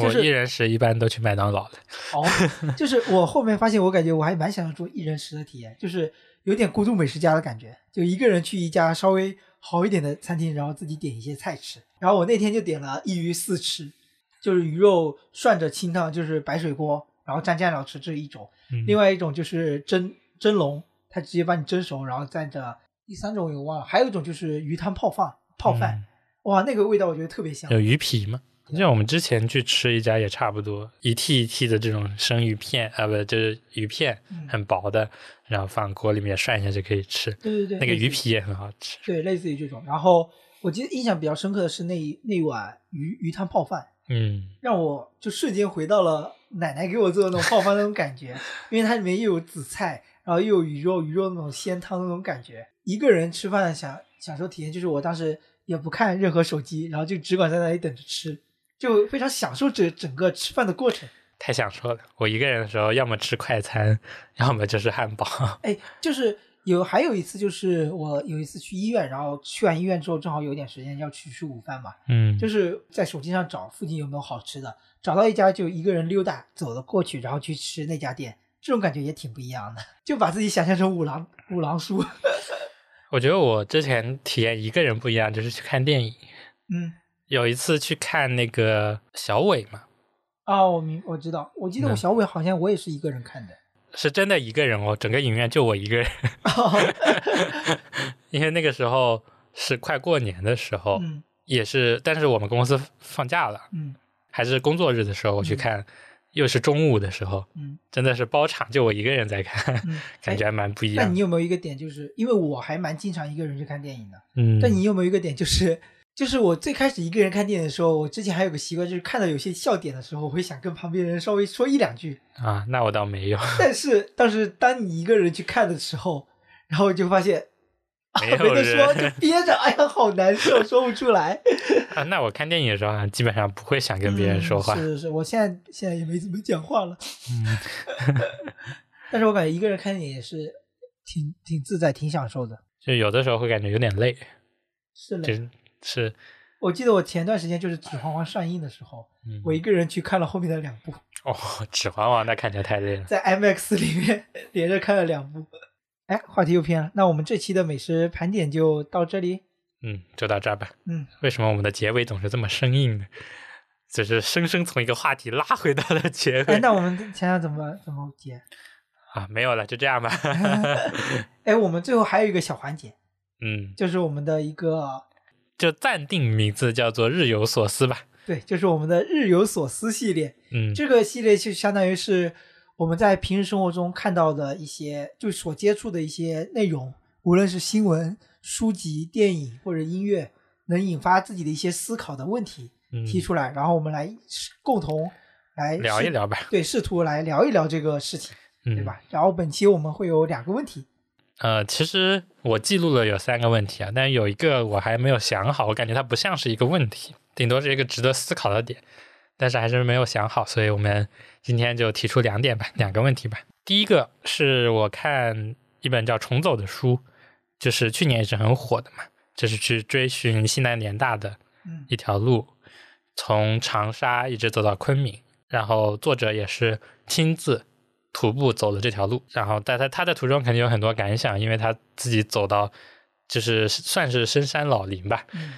就是我一人食一般都去麦当劳了。哦，就是我后面发现，我感觉我还蛮想要做一人食的体验，就是有点孤独美食家的感觉，就一个人去一家稍微好一点的餐厅，然后自己点一些菜吃。然后我那天就点了一鱼四吃，就是鱼肉涮着清汤，就是白水锅，然后蘸酱料吃，这是一种。嗯、另外一种就是蒸蒸笼，它直接把你蒸熟，然后蘸着。第三种我忘了，还有一种就是鱼汤泡饭，泡饭，嗯哇，那个味道我觉得特别香。有鱼皮吗？像我们之前去吃一家也差不多，一屉一屉的这种生鱼片啊，不就是鱼片，嗯很薄的，然后放锅里面涮一下就可以吃。对对对，那个鱼皮也很好吃。对，类似于这种。然后我记得印象比较深刻的是那一那碗鱼鱼汤泡饭，嗯让我就瞬间回到了奶奶给我做的那种泡饭那种感觉，因为它里面又有紫菜，然后又有鱼肉，鱼肉那种鲜汤那种感觉。一个人吃饭享享受体验，就是我当时也不看任何手机，然后就只管在那里等着吃，就非常享受这整个吃饭的过程。太享受了。我一个人的时候，要么吃快餐，要么就是汉堡。哎，就是有还有一次，就是我有一次去医院，然后去完医院之后，正好有点时间要去吃午饭嘛，嗯，就是在手机上找附近有没有好吃的，找到一家就一个人溜达走了过去，然后去吃那家店，这种感觉也挺不一样的，就把自己想象成五郎五郎叔。我觉得我之前体验一个人不一样，就是去看电影。嗯，有一次去看那个小伟嘛，哦，我明我知道，我记得我嗯小伟好像我也是一个人看的。是真的一个人哦，整个影院就我一个人。因为那个时候是快过年的时候，嗯也是，但是我们公司放假了，嗯还是工作日的时候我去看，又是中午的时候，嗯真的是包场，就我一个人在看，嗯，感觉还蛮不一样那你。有没有一个点，就是因为我还蛮经常一个人去看电影的，嗯，但你有没有一个点，就是就是我最开始一个人看电影的时候，我之前还有个习惯，就是看到有些笑点的时候，我会想跟旁边人稍微说一两句。啊，那我倒没有，但是，但是当你一个人去看的时候，然后就发现啊 没得说，就憋着，哎呀，好难受，说不出来。啊，那我看电影的时候啊，基本上不会想跟别人说话。嗯是是是，我现在现在也没怎么讲话了。嗯 但是我感觉一个人看电影也是挺挺自在、挺享受的。就有的时候会感觉有点累，是的，就是是，我记得我前段时间就是《指环王》上映的时候，嗯，我一个人去看了后面的两部，哦，指环王那看起来太累了。在 IMAX 里面连着看了两部。哎，话题又偏了，那我们这期的美食盘点就到这里。嗯，就到这儿吧。嗯，为什么我们的结尾总是这么生硬呢？就是生生从一个话题拉回到了结尾哎，尾那我们想想怎么怎么结。啊，没有了，就这样吧。哎，我们最后还有一个小环节，嗯，就是我们的一个就暂定名字叫做“日有所思”吧。对，就是我们的日有所思系列。嗯，这个系列就相当于是我们在平时生活中看到的一些，就所接触的一些内容，无论是新闻、书籍、电影或者音乐，能引发自己的一些思考的问题嗯提出来，然后我们来共同来，聊一聊吧，对，试图来聊一聊这个事情，嗯，对？吧？然后本期我们会有两个问题，呃，其实我记录了有三个问题啊，但有一个我还没有想好，我感觉它不像是一个问题，顶多是一个值得思考的点。但是还是没有想好，所以我们今天就提出两点吧，两个问题吧。第一个是我看一本叫《重走》的书，就是去年也是很火的嘛，就是去追寻西南联大的嗯一条路，从长沙一直走到昆明，然后作者也是亲自徒步走了这条路，然后在他他在途中肯定有很多感想，因为他自己走到就是算是深山老林吧，嗯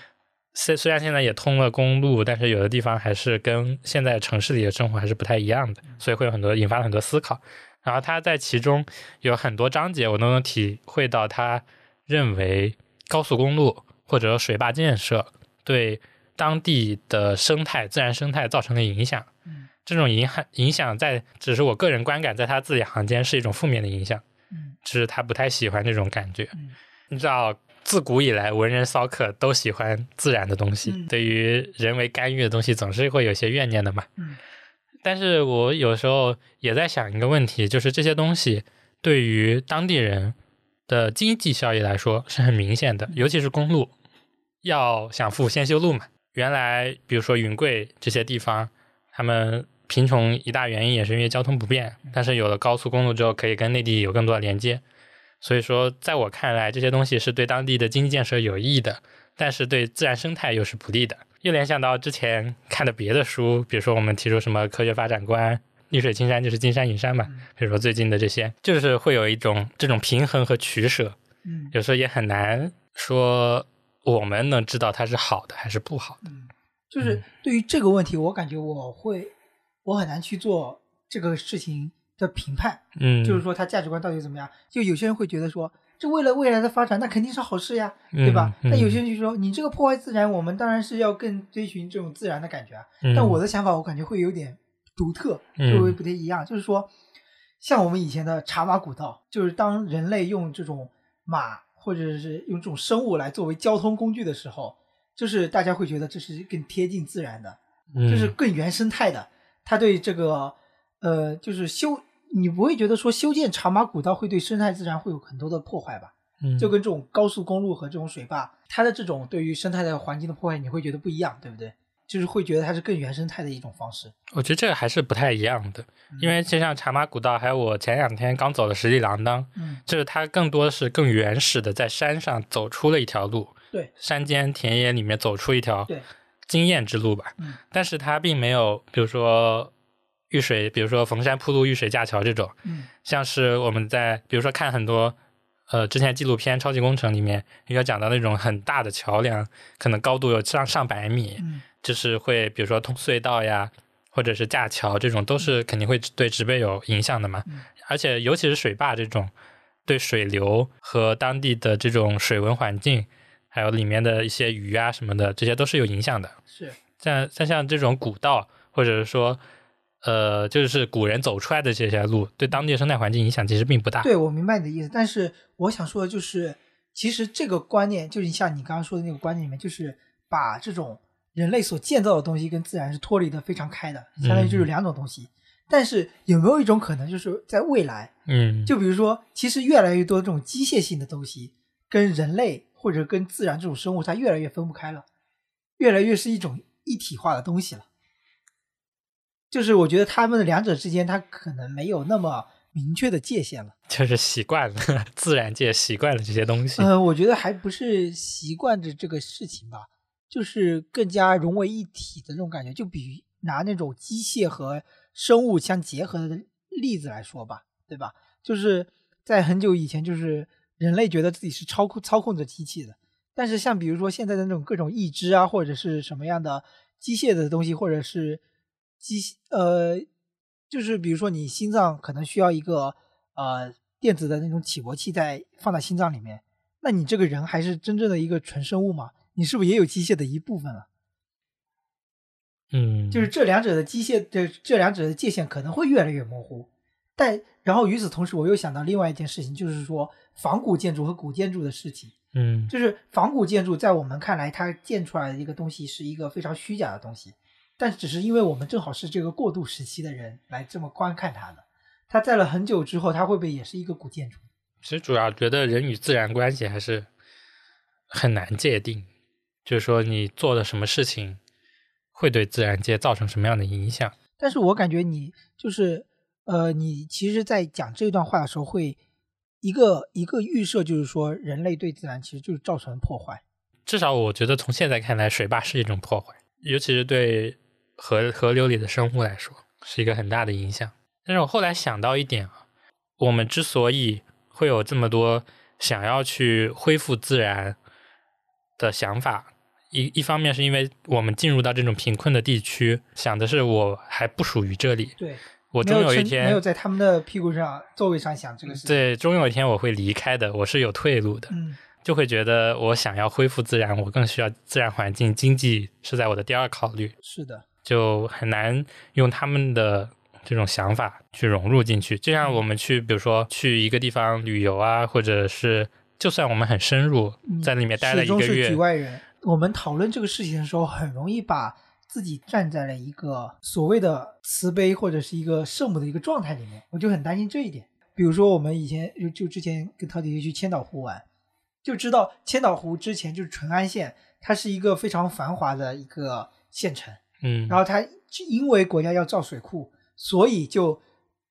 虽虽然现在也通了公路，但是有的地方还是跟现在城市里的生活还是不太一样的，所以会有很多引发了很多思考。然后他在其中有很多章节，我都能体会到他认为高速公路或者水坝建设对当地的生态、自然生态造成的影响。嗯这种影响影响在只是我个人观感，在他字里行间是一种负面的影响，嗯就是他不太喜欢这种感觉。嗯你知道，自古以来文人骚客都喜欢自然的东西，嗯对于人为干预的东西总是会有些怨念的嘛。嗯但是我有时候也在想一个问题，就是这些东西对于当地人的经济效益来说是很明显的，尤其是公路，要想富先修路嘛。原来比如说云贵这些地方，他们贫穷一大原因也是因为交通不便，但是有了高速公路之后，可以跟内地有更多的连接。所以说，在我看来，这些东西是对当地的经济建设有益的，但是对自然生态又是不利的。又联想到之前看的别的书，比如说我们提出什么科学发展观，绿水青山就是金山银山嘛，嗯比如说最近的这些，就是会有一种这种平衡和取舍，嗯有时候也很难说我们能知道它是好的还是不好的。嗯，就是对于这个问题，我感觉我会我很难去做这个事情的评判，嗯，就是说他价值观到底怎么样。就有些人会觉得说，这为了未来的发展，那肯定是好事呀，对吧？嗯那有些人就说，你这个破坏自然，我们当然是要更追寻这种自然的感觉啊。嗯但我的想法，我感觉会有点独特，嗯就会不太一样。就是说，像我们以前的茶马古道，就是当人类用这种马或者是用这种生物来作为交通工具的时候，就是大家会觉得这是更贴近自然的，嗯就是更原生态的。它对这个呃，就是修，你不会觉得说修建茶马古道会对生态自然会有很多的破坏吧？嗯就跟这种高速公路和这种水坝，它的这种对于生态的环境的破坏，你会觉得不一样，对不对？就是会觉得它是更原生态的一种方式。我觉得这个还是不太一样的，嗯因为就像茶马古道，还有我前两天刚走的十里郎当，嗯，就是它更多是更原始的，在山上走出了一条路，对山间田野里面走出一条对，经验之路吧。嗯但是它并没有，比如说遇水，比如说逢山铺路、遇水架桥这种，嗯像是我们在比如说看很多呃之前纪录片《超级工程》里面应该讲到那种很大的桥梁，可能高度有上上百米，嗯就是会比如说通隧道呀，或者是架桥这种，都是肯定会对植被有影响的嘛。嗯而且尤其是水坝这种，对水流和当地的这种水文环境，还有里面的一些鱼啊什么的，这些都是有影响的。是，像像像这种古道，或者是说，呃，就是古人走出来的这些路，对当地生态环境影响其实并不大。对我明白你的意思，但是我想说的就是，其实这个观念就是像你刚刚说的那个观念里面，就是把这种人类所建造的东西跟自然是脱离的非常开的，相当于就是两种东西。但是有没有一种可能，就是在未来，嗯，就比如说，其实越来越多这种机械性的东西，跟人类或者跟自然这种生物，它越来越分不开了，越来越是一种一体化的东西了。就是我觉得他们的两者之间，它可能没有那么明确的界限了。就是习惯了，自然界习惯了这些东西。嗯，我觉得还不是习惯着这个事情吧，就是更加融为一体的那种感觉。就比拿那种机械和生物相结合的例子来说吧，对吧？就是在很久以前，就是人类觉得自己是操控操控着机器的，但是像比如说现在的那种各种义肢啊，或者是什么样的机械的东西，或者是机呃，就是比如说你心脏可能需要一个呃电子的那种起搏器在放在心脏里面，那你这个人还是真正的一个纯生物吗？你是不是也有机械的一部分了？嗯，就是这两者的机械的这两者的界限可能会越来越模糊。但然后与此同时，我又想到另外一件事情，就是说仿古建筑和古建筑的事情。嗯就是仿古建筑在我们看来，它建出来的一个东西是一个非常虚假的东西，但只是因为我们正好是这个过渡时期的人来这么观看它的。它在了很久之后，它会不会也是一个古建筑？其实主要觉得人与自然关系还是很难界定，就是说你做的什么事情会对自然界造成什么样的影响。但是我感觉你就是呃，你其实，在讲这段话的时候，会一个一个预设，就是说人类对自然其实就是造成破坏。至少我觉得从现在看来，水坝是一种破坏，尤其是对河河流里的生物来说，是一个很大的影响。但是我后来想到一点啊，我们之所以会有这么多想要去恢复自然的想法，一一方面是因为我们进入到这种贫困的地区，想的是我还不属于这里，对，我终有一天没有，在他们的屁股上座位上想这个事情。，对，终有一天我会离开的，我是有退路的。嗯，就会觉得我想要恢复自然，我更需要自然环境，经济是在我的第二考虑，是的，就很难用他们的这种想法去融入进去。就像我们去，比如说去一个地方旅游啊，或者是就算我们很深入，嗯在里面待了一个月，外人。我们讨论这个事情的时候，很容易把自己站在了一个所谓的慈悲或者是一个圣母的一个状态里面，我就很担心这一点。比如说，我们以前就就之前跟陶姐姐去千岛湖玩，就知道千岛湖之前就是淳安县，它是一个非常繁华的一个县城。嗯，然后他因为国家要造水库，所以就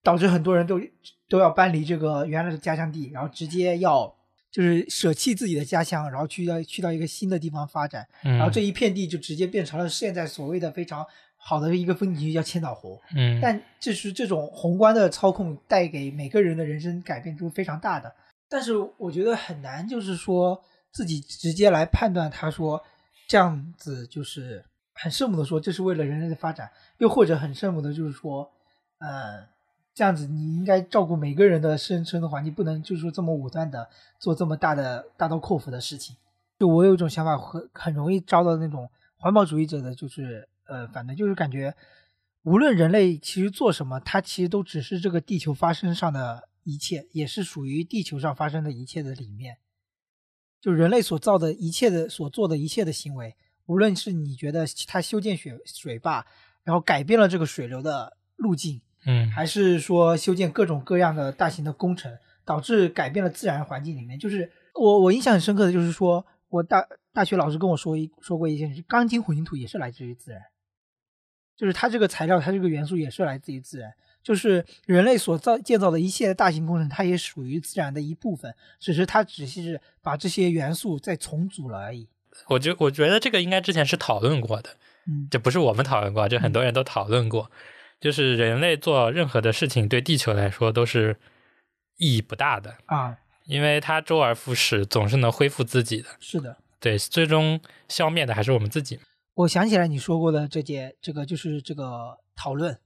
导致很多人都都要搬离这个原来的家乡地，然后直接要就是舍弃自己的家乡，然后去到去到一个新的地方发展，然然后这一片地就直接变成了现在所谓的非常好的一个风景区，叫千岛湖。嗯，但这是这种宏观的操控带给每个人的人生改变都是非常大的。但是我觉得很难，就是说自己直接来判断，他说这样子就是很圣母的说这是为了人类的发展，又或者很圣母的就是说，呃，这样子你应该照顾每个人的生存的环境，不能就是说这么武断的做这么大的大刀阔斧的事情。就我有一种想法，很很容易遭到那种环保主义者的，就是呃，反正就是感觉，无论人类其实做什么，它其实都只是这个地球发生上的一切，也是属于地球上发生的一切的里面。就人类所造的一切的所做的一切的行为，无论是你觉得它修建水水坝，然后改变了这个水流的路径，嗯还是说修建各种各样的大型的工程，导致改变了自然环境里面。就是我我印象很深刻的就是说，我大大学老师跟我说一说过一件事，钢筋混凝土也是来自于自然，就是它这个材料，它这个元素也是来自于自然。就是人类所造建造的一切的大型工程，它也属于自然的一部分，只是它只是把这些元素再重组了而已。我觉我觉得这个应该之前是讨论过的，嗯，就不是我们讨论过，就很多人都讨论过，就是人类做任何的事情对地球来说都是意义不大的，啊，因为它周而复始，总是能恢复自己的。是的。对，最终消灭的还是我们自己。我想起来你说过的这件，这个就是这个讨论，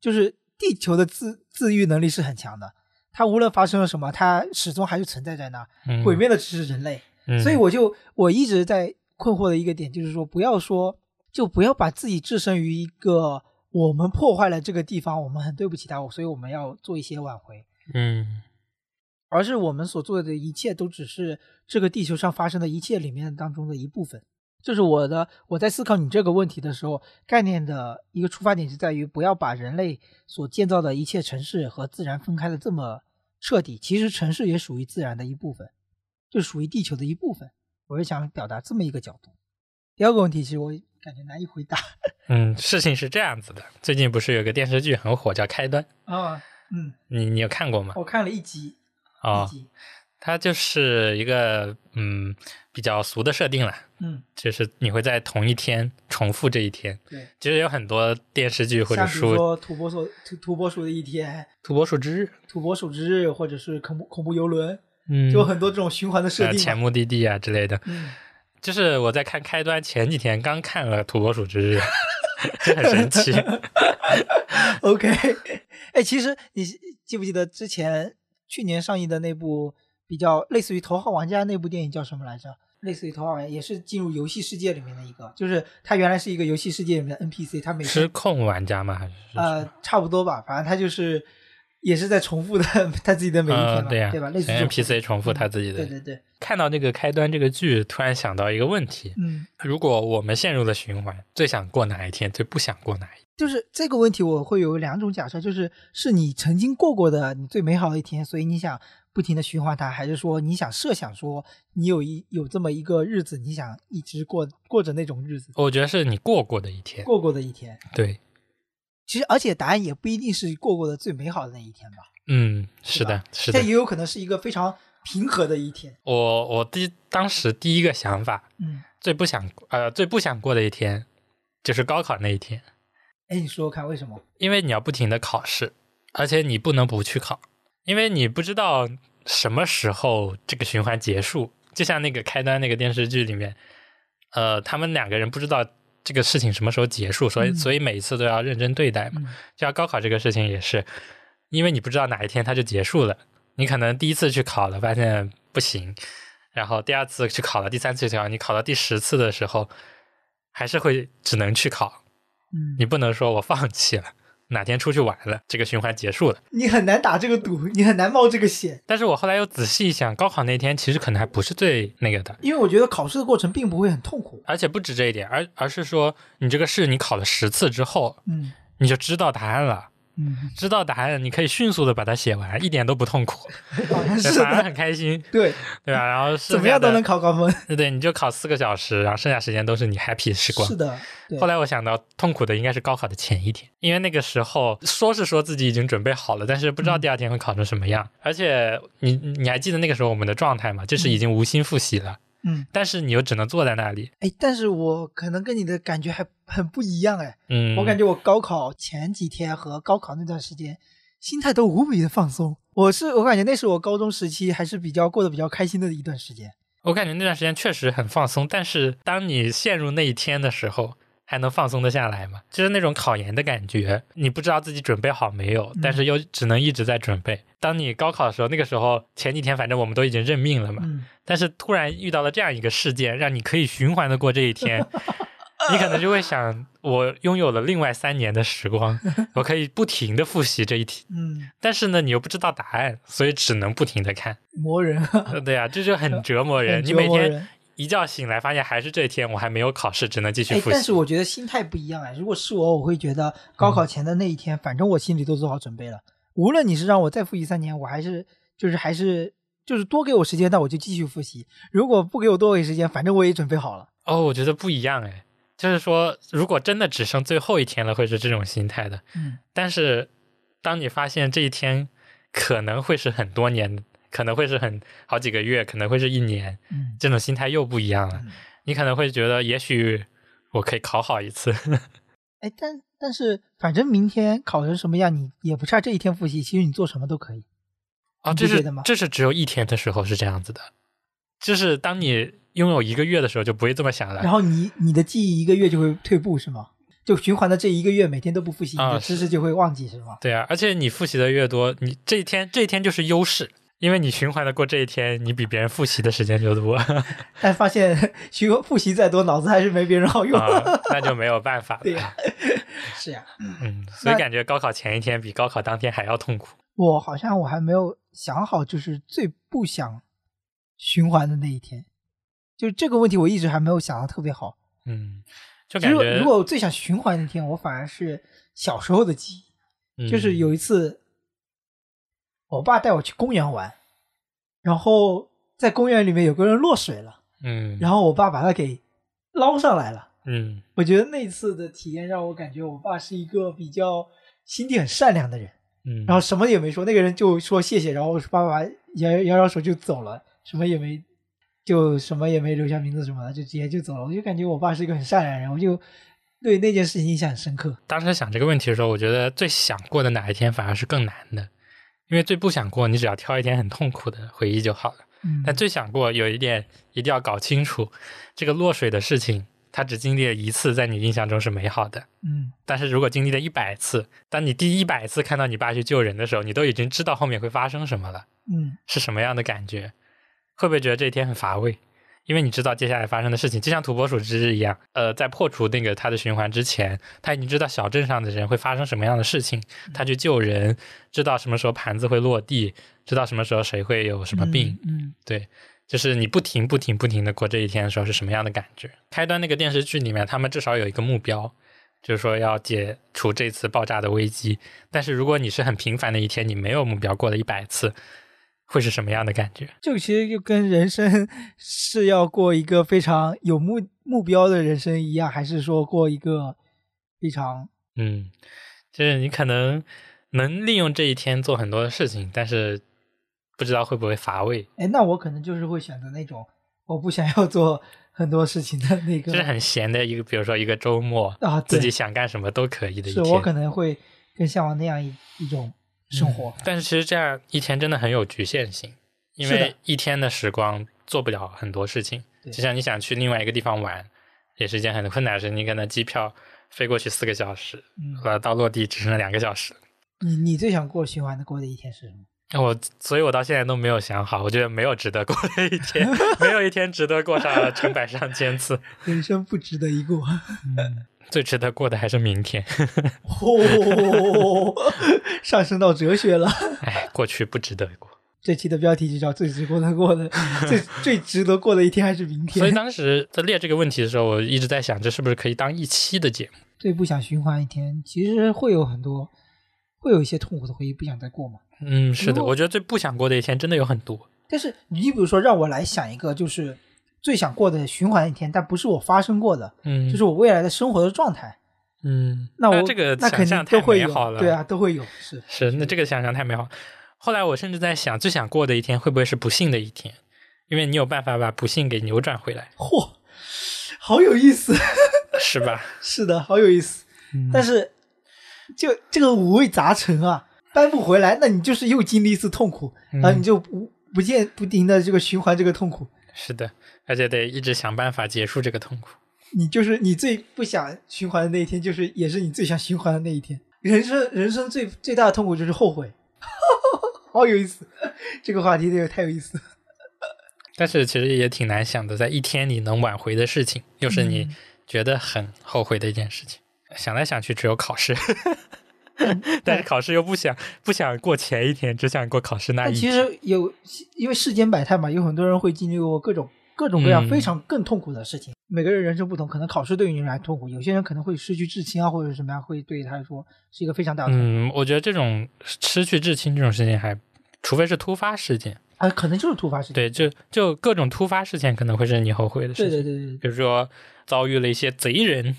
就是地球的自自愈能力是很强的，它无论发生了什么，它始终还是存在在那，嗯，毁灭的只是人类。嗯，所以我就我一直在困惑的一个点就是说，不要说就不要把自己置身于一个我们破坏了这个地方，我们很对不起它，所以我们要做一些挽回。嗯而是我们所做的一切都只是这个地球上发生的一切里面当中的一部分。就是我的我在思考你这个问题的时候，概念的一个出发点是在于不要把人类所建造的一切城市和自然分开的这么彻底。其实城市也属于自然的一部分，就属于地球的一部分。我是想表达这么一个角度。第二个问题，其实我感觉难以回答 嗯，事情是这样子的，最近不是有个电视剧很火，叫《开端》，啊。嗯，你你有看过吗？我看了一集，哦它就是一个嗯比较俗的设定了，嗯，就是你会在同一天重复这一天。对，其实有很多电视剧或者书，说土拨鼠土土拨鼠的一天，土拨鼠之日，土拨鼠之日，或者是恐怖恐怖游轮，嗯，就很多这种循环的设呃前定嘛。目的地啊之类的。嗯，就是我在看开端前几天刚看了《土拨鼠之日》，就很神奇。OK，哎，其实你记不记得之前去年上映的那部比较类似于《头号玩家》那部电影叫什么来着？类似于《头号玩家》，也是进入游戏世界里面的一个，就是它原来是一个游戏世界里面的 NPC，它每天失控玩家吗？还是呃差不多吧，反正它就是也是在重复的 他自己的每一天对呀、吧？类似于 NPC 重复他自己的。对对对，看到那个开端这个剧，突然想到一个问题：嗯，如果我们陷入了循环，最想过哪一天，最不想过哪一天？就是这个问题，我会有两种假设，就是是你曾经过过的你最美好的一天，所以你想不停的循环它，还是说你想设想说你有一有这么一个日子，你想一直过过着那种日子，我觉得是你过过的一天。过过的一天。对，其实而且答案也不一定是过过的最美好的那一天吧，嗯，是的，是的但。也有可能是一个非常平和的一天。我我第当时第一个想法，嗯，最不想呃最不想过的一天，就是高考那一天，哎，你说说看为什么？因为你要不停的考试，而且你不能不去考，因为你不知道什么时候这个循环结束。就像那个开端那个电视剧里面，呃，他们两个人不知道这个事情什么时候结束，所以、嗯。所以每一次都要认真对待嘛。嗯。就像高考这个事情也是，因为你不知道哪一天它就结束了，你可能第一次去考了，发现不行，然后第二次去考了，第三次去考，你考到第十次的时候，还是会只能去考，嗯，你不能说我放弃了，哪天出去玩了，这个循环结束了。你很难打这个赌，你很难冒这个险，但是我后来又仔细一想，高考那天其实可能还不是最那个的，因为我觉得考试的过程并不会很痛苦。而且不止这一点，而而是说你这个试你考了十次之后，嗯你就知道答案了。嗯，知道答案，你可以迅速的把它写完，一点都不痛苦，反而，很开心，对，对吧？然后剩下怎么样都能考高分。对对，你就考四个小时，然后剩下时间都是你 happy 时光是。的，后来我想到，痛苦的应该是高考的前一天，因为那个时候说是说自己已经准备好了，但是不知道第二天会考成什么样。而且你你还记得那个时候我们的状态吗？就是已经无心复习了，嗯，但是你又只能坐在那里。哎，但是我可能跟你的感觉还很不一样哎，嗯，我感觉我高考前几天和高考那段时间，心态都无比的放松。我是我感觉那是我高中时期还是比较过得比较开心的一段时间。我感觉那段时间确实很放松，但是当你陷入那一天的时候，还能放松的下来吗？就是那种考研的感觉，你不知道自己准备好没有，嗯但是又只能一直在准备。当你高考的时候，那个时候前几天反正我们都已经认命了嘛，嗯，但是突然遇到了这样一个事件，让你可以循环的过这一天，你可能就会想，我拥有了另外三年的时光，我可以不停的复习这一题，嗯，但是呢，你又不知道答案，所以只能不停的看。磨人，呃对呀、这就很折磨人。很你每天。一觉醒来，发现还是这一天，我还没有考试，只能继续哎，复习。但是我觉得心态不一样哎。如果是我，我会觉得高考前的那一天，反正我心里都做好准备了。无论你是让我再复习三年，我还是就是还是就是多给我时间，那我就继续复习。如果不给我多给时间，反正我也准备好了。哦，我觉得不一样哎，就是说，如果真的只剩最后一天了，会是这种心态的。嗯但是，当你发现这一天可能会是很多年，可能会是很好几个月，可能会是一年，嗯这种心态又不一样了。嗯。你可能会觉得，也许我可以考好一次。哎，但但是反正明天考成什么样，你也不差这一天复习。其实你做什么都可以。啊，这是这是只有一天的时候是这样子的，就是当你拥有一个月的时候，就不会这么想了。然后你你的记忆一个月就会退步是吗？就循环的这一个月，每天都不复习，你啊的知识就会忘记是吗？对啊，而且你复习的越多，你这一天这一天就是优势，因为你循环的过这一天，你比别人复习的时间就多 但发现学复习再多，脑子还是没别人好用。啊，那就没有办法了。对呀、是呀、嗯，所以感觉高考前一天比高考当天还要痛苦。我好像我还没有想好，就是最不想循环的那一天。就这个问题，我一直还没有想的特别好。嗯，就感觉如果我最想循环那天，我反而是小时候的记忆。就是嗯有一次，我爸带我去公园玩，然后在公园里面有个人落水了，嗯，然后我爸把他给捞上来了。嗯我觉得那次的体验让我感觉我爸是一个比较心地很善良的人，嗯，然后什么也没说，那个人就说谢谢，然后爸爸摇摇摇手就走了，什么也没，就什么也没留下名字什么的，就直接就走了。我就感觉我爸是一个很善良的人，我就对那件事情印象很深刻。当时想这个问题的时候，我觉得最想过的哪一天反而是更难的，因为最不想过，你只要挑一天很痛苦的回忆就好了。嗯，但最想过有一点一定要搞清楚，这个落水的事情，它只经历了一次，在你印象中是美好的。嗯但是如果经历了一百次，当你第一百次看到你爸去救人的时候，你都已经知道后面会发生什么了，嗯是什么样的感觉？会不会觉得这一天很乏味？因为你知道接下来发生的事情，就像土拨鼠之日一样，呃，在破除那个它的循环之前，他已经知道小镇上的人会发生什么样的事情，他去救人，知道什么时候盘子会落地，知道什么时候谁会有什么病，嗯对，就是你不停不停不停的过这一天的时候是什么样的感觉？开端那个电视剧里面，他们至少有一个目标，就是说要解除这次爆炸的危机。但是如果你是很平凡的一天，你没有目标过了一百次，会是什么样的感觉？这个其实就跟人生是要过一个非常有目目标的人生一样，还是说过一个非常嗯，就是你可能能利用这一天做很多的事情，但是不知道会不会乏味，哎，那我可能就是会选择那种我不想要做很多事情的那个，就是很闲的一个，比如说一个周末，啊，自己想干什么都可以的一天。是我可能会更向往那样一一种生活。但是其实这样一天真的很有局限性，因为一天的时光做不了很多事情。对就像你想去另外一个地方玩，也是一件很困难的事。你可能机票飞过去四个小时，嗯，和到落地只剩了两个小时。你你最想过循环的过的一天是什么？我，所以我到现在都没有想好，我觉得没有值得过的一天，没有一天值得过上成百上千次。人生不值得一过。最值得过的还是明天。哦，上升到哲学了。哎，过去不值得过。这期的标题就叫“最值得过的最最值得过的一天还是明天”。所以当时在列这个问题的时候，我一直在想，这是不是可以当一期的节目？最不想循环一天，其实会有很多，会有一些痛苦的回忆不想再过嘛。嗯，是的，我觉得最不想过的一天真的有很多。但是你比如说让我来想一个，就是最想过的循环一天，但不是我发生过的，嗯，就是我未来的生活的状态。嗯，那我这个那肯定想象太都会有美好了。对啊，都会有是。是那这个想象太美好。后来我甚至在想，最想过的一天会不会是不幸的一天？因为你有办法把不幸给扭转回来，嚯，好有意思。是吧？是的，好有意思。但是就这个五味杂陈啊，掰不回来，那你就是又经历一次痛苦，然后你就不不见不停的这个循环这个痛苦。是的，而且得一直想办法结束这个痛苦。你就是你最不想循环的那一天，就是也是你最想循环的那一天。人生人生最最大的痛苦就是后悔，好有意思，这个话题这个太有意思了。但是其实也挺难想的，在一天里能挽回的事情，又是你嗯觉得很后悔的一件事情。想来想去，只有考试，但是考试又不想不想过前一天，只想过考试那一天。实有，因为世间百态嘛，有很多人会经历过各种各种各样嗯非常更痛苦的事情。每个人人生不同，可能考试对于你来痛苦，有些人可能会失去至亲啊，或者什么样，会对他来说是一个非常大的。嗯，我觉得这种失去至亲这种事情还，除非是突发事件，啊，可能就是突发事件。对，就就各种突发事件可能会是你后悔的事对情。对对对比如说遭遇了一些贼人，对，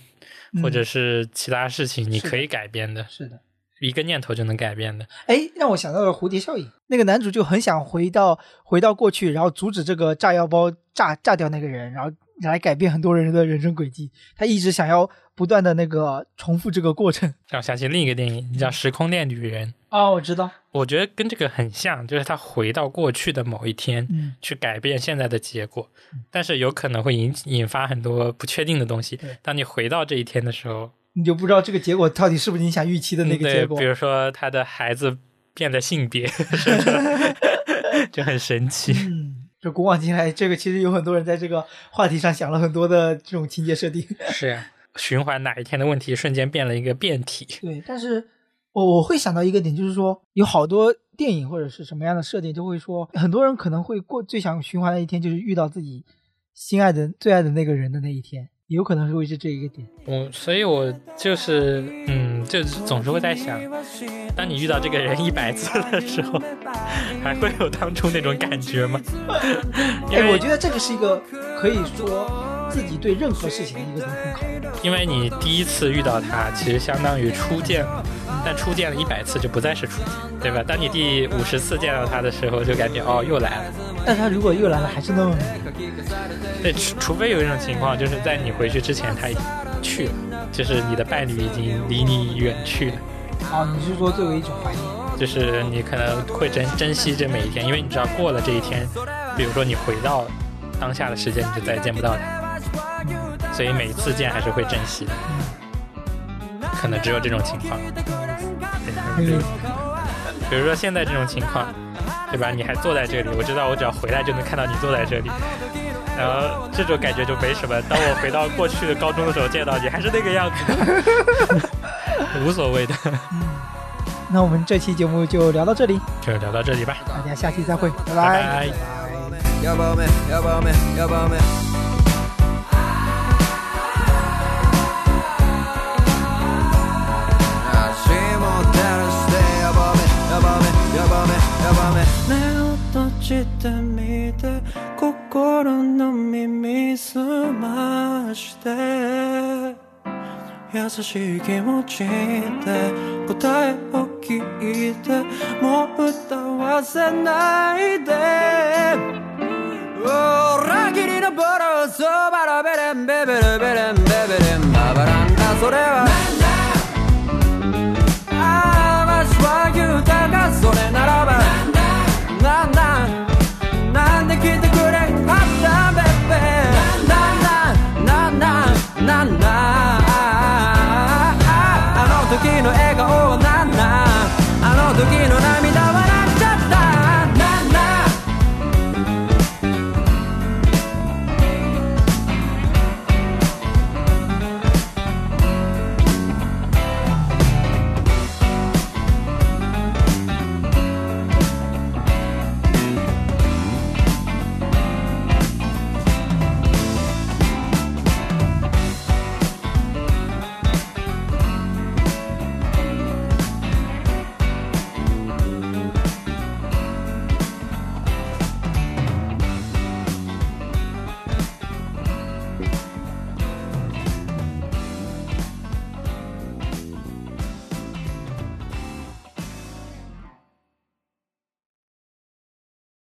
或者嗯是其他事情，你可以改变的，是的。一个念头就能改变的。哎，让我想到了蝴蝶效应。那个男主就很想回到回到过去，然后阻止这个炸药包炸炸掉那个人，然后来改变很多人的人生轨迹。他一直想要不断的那个重复这个过程。让我想起另一个电影叫《时空恋旅人》，哦，我知道。我觉得跟这个很像，就是他回到过去的某一天，嗯，去改变现在的结果，但是有可能会引引发很多不确定的东西。当你回到这一天的时候，你就不知道这个结果到底是不是你想预期的那个，结果比。如说他的孩子变了性别，就很神奇。嗯，这古往今来，这个其实有很多人在这个话题上想了很多的这种情节设定。是呀，循环哪一天的问题瞬间变了一个变体。对，但是我我会想到一个点，就是说有好多电影或者是什么样的设定，都会说很多人可能会过最想循环的一天，就是遇到自己心爱的、最爱的那个人的那一天，也有可能是会是这一个点。我，所以我就是，嗯，就总是会在想，当你遇到这个人一百次的时候，还会有当初那种感觉吗？哎，我觉得这个是一个可以说自己对任何事情的一个考虑。因为你第一次遇到他，其实相当于初见，但初见了一百次就不再是初见，对吧？当你第五十次见到他的时候，就感觉哦又来了。但他如果又来了，还是那么。对，除除非有一种情况，就是在你回去之前他去了，就是你的伴侣已经离你远去了。哦，你是说作为一种怀念？就是你可能会珍珍惜这每一天，因为你知道过了这一天，比如说你回到当下的时间，你就再也见不到他，所以每一次见还是会珍惜的。可能只有这种情况，嗯，比如说现在这种情况，对吧？你还坐在这里，我知道我只要回来就能看到你坐在这里，然后这种感觉就没什么。当我回到过去的高中的时候见到你，还是那个样子的，无所谓的。那我们这期节目就聊到这里，就聊到这里吧，大家下期再会，拜拜。拜拜「目を閉じてみる」心の耳すまして優しい気持ちで答えを聞いてもう歌わせないで。裏切りのボロそばらベレンベベレベレンベベレンババランだ。それは時の笑顔は何なん？あの時の涙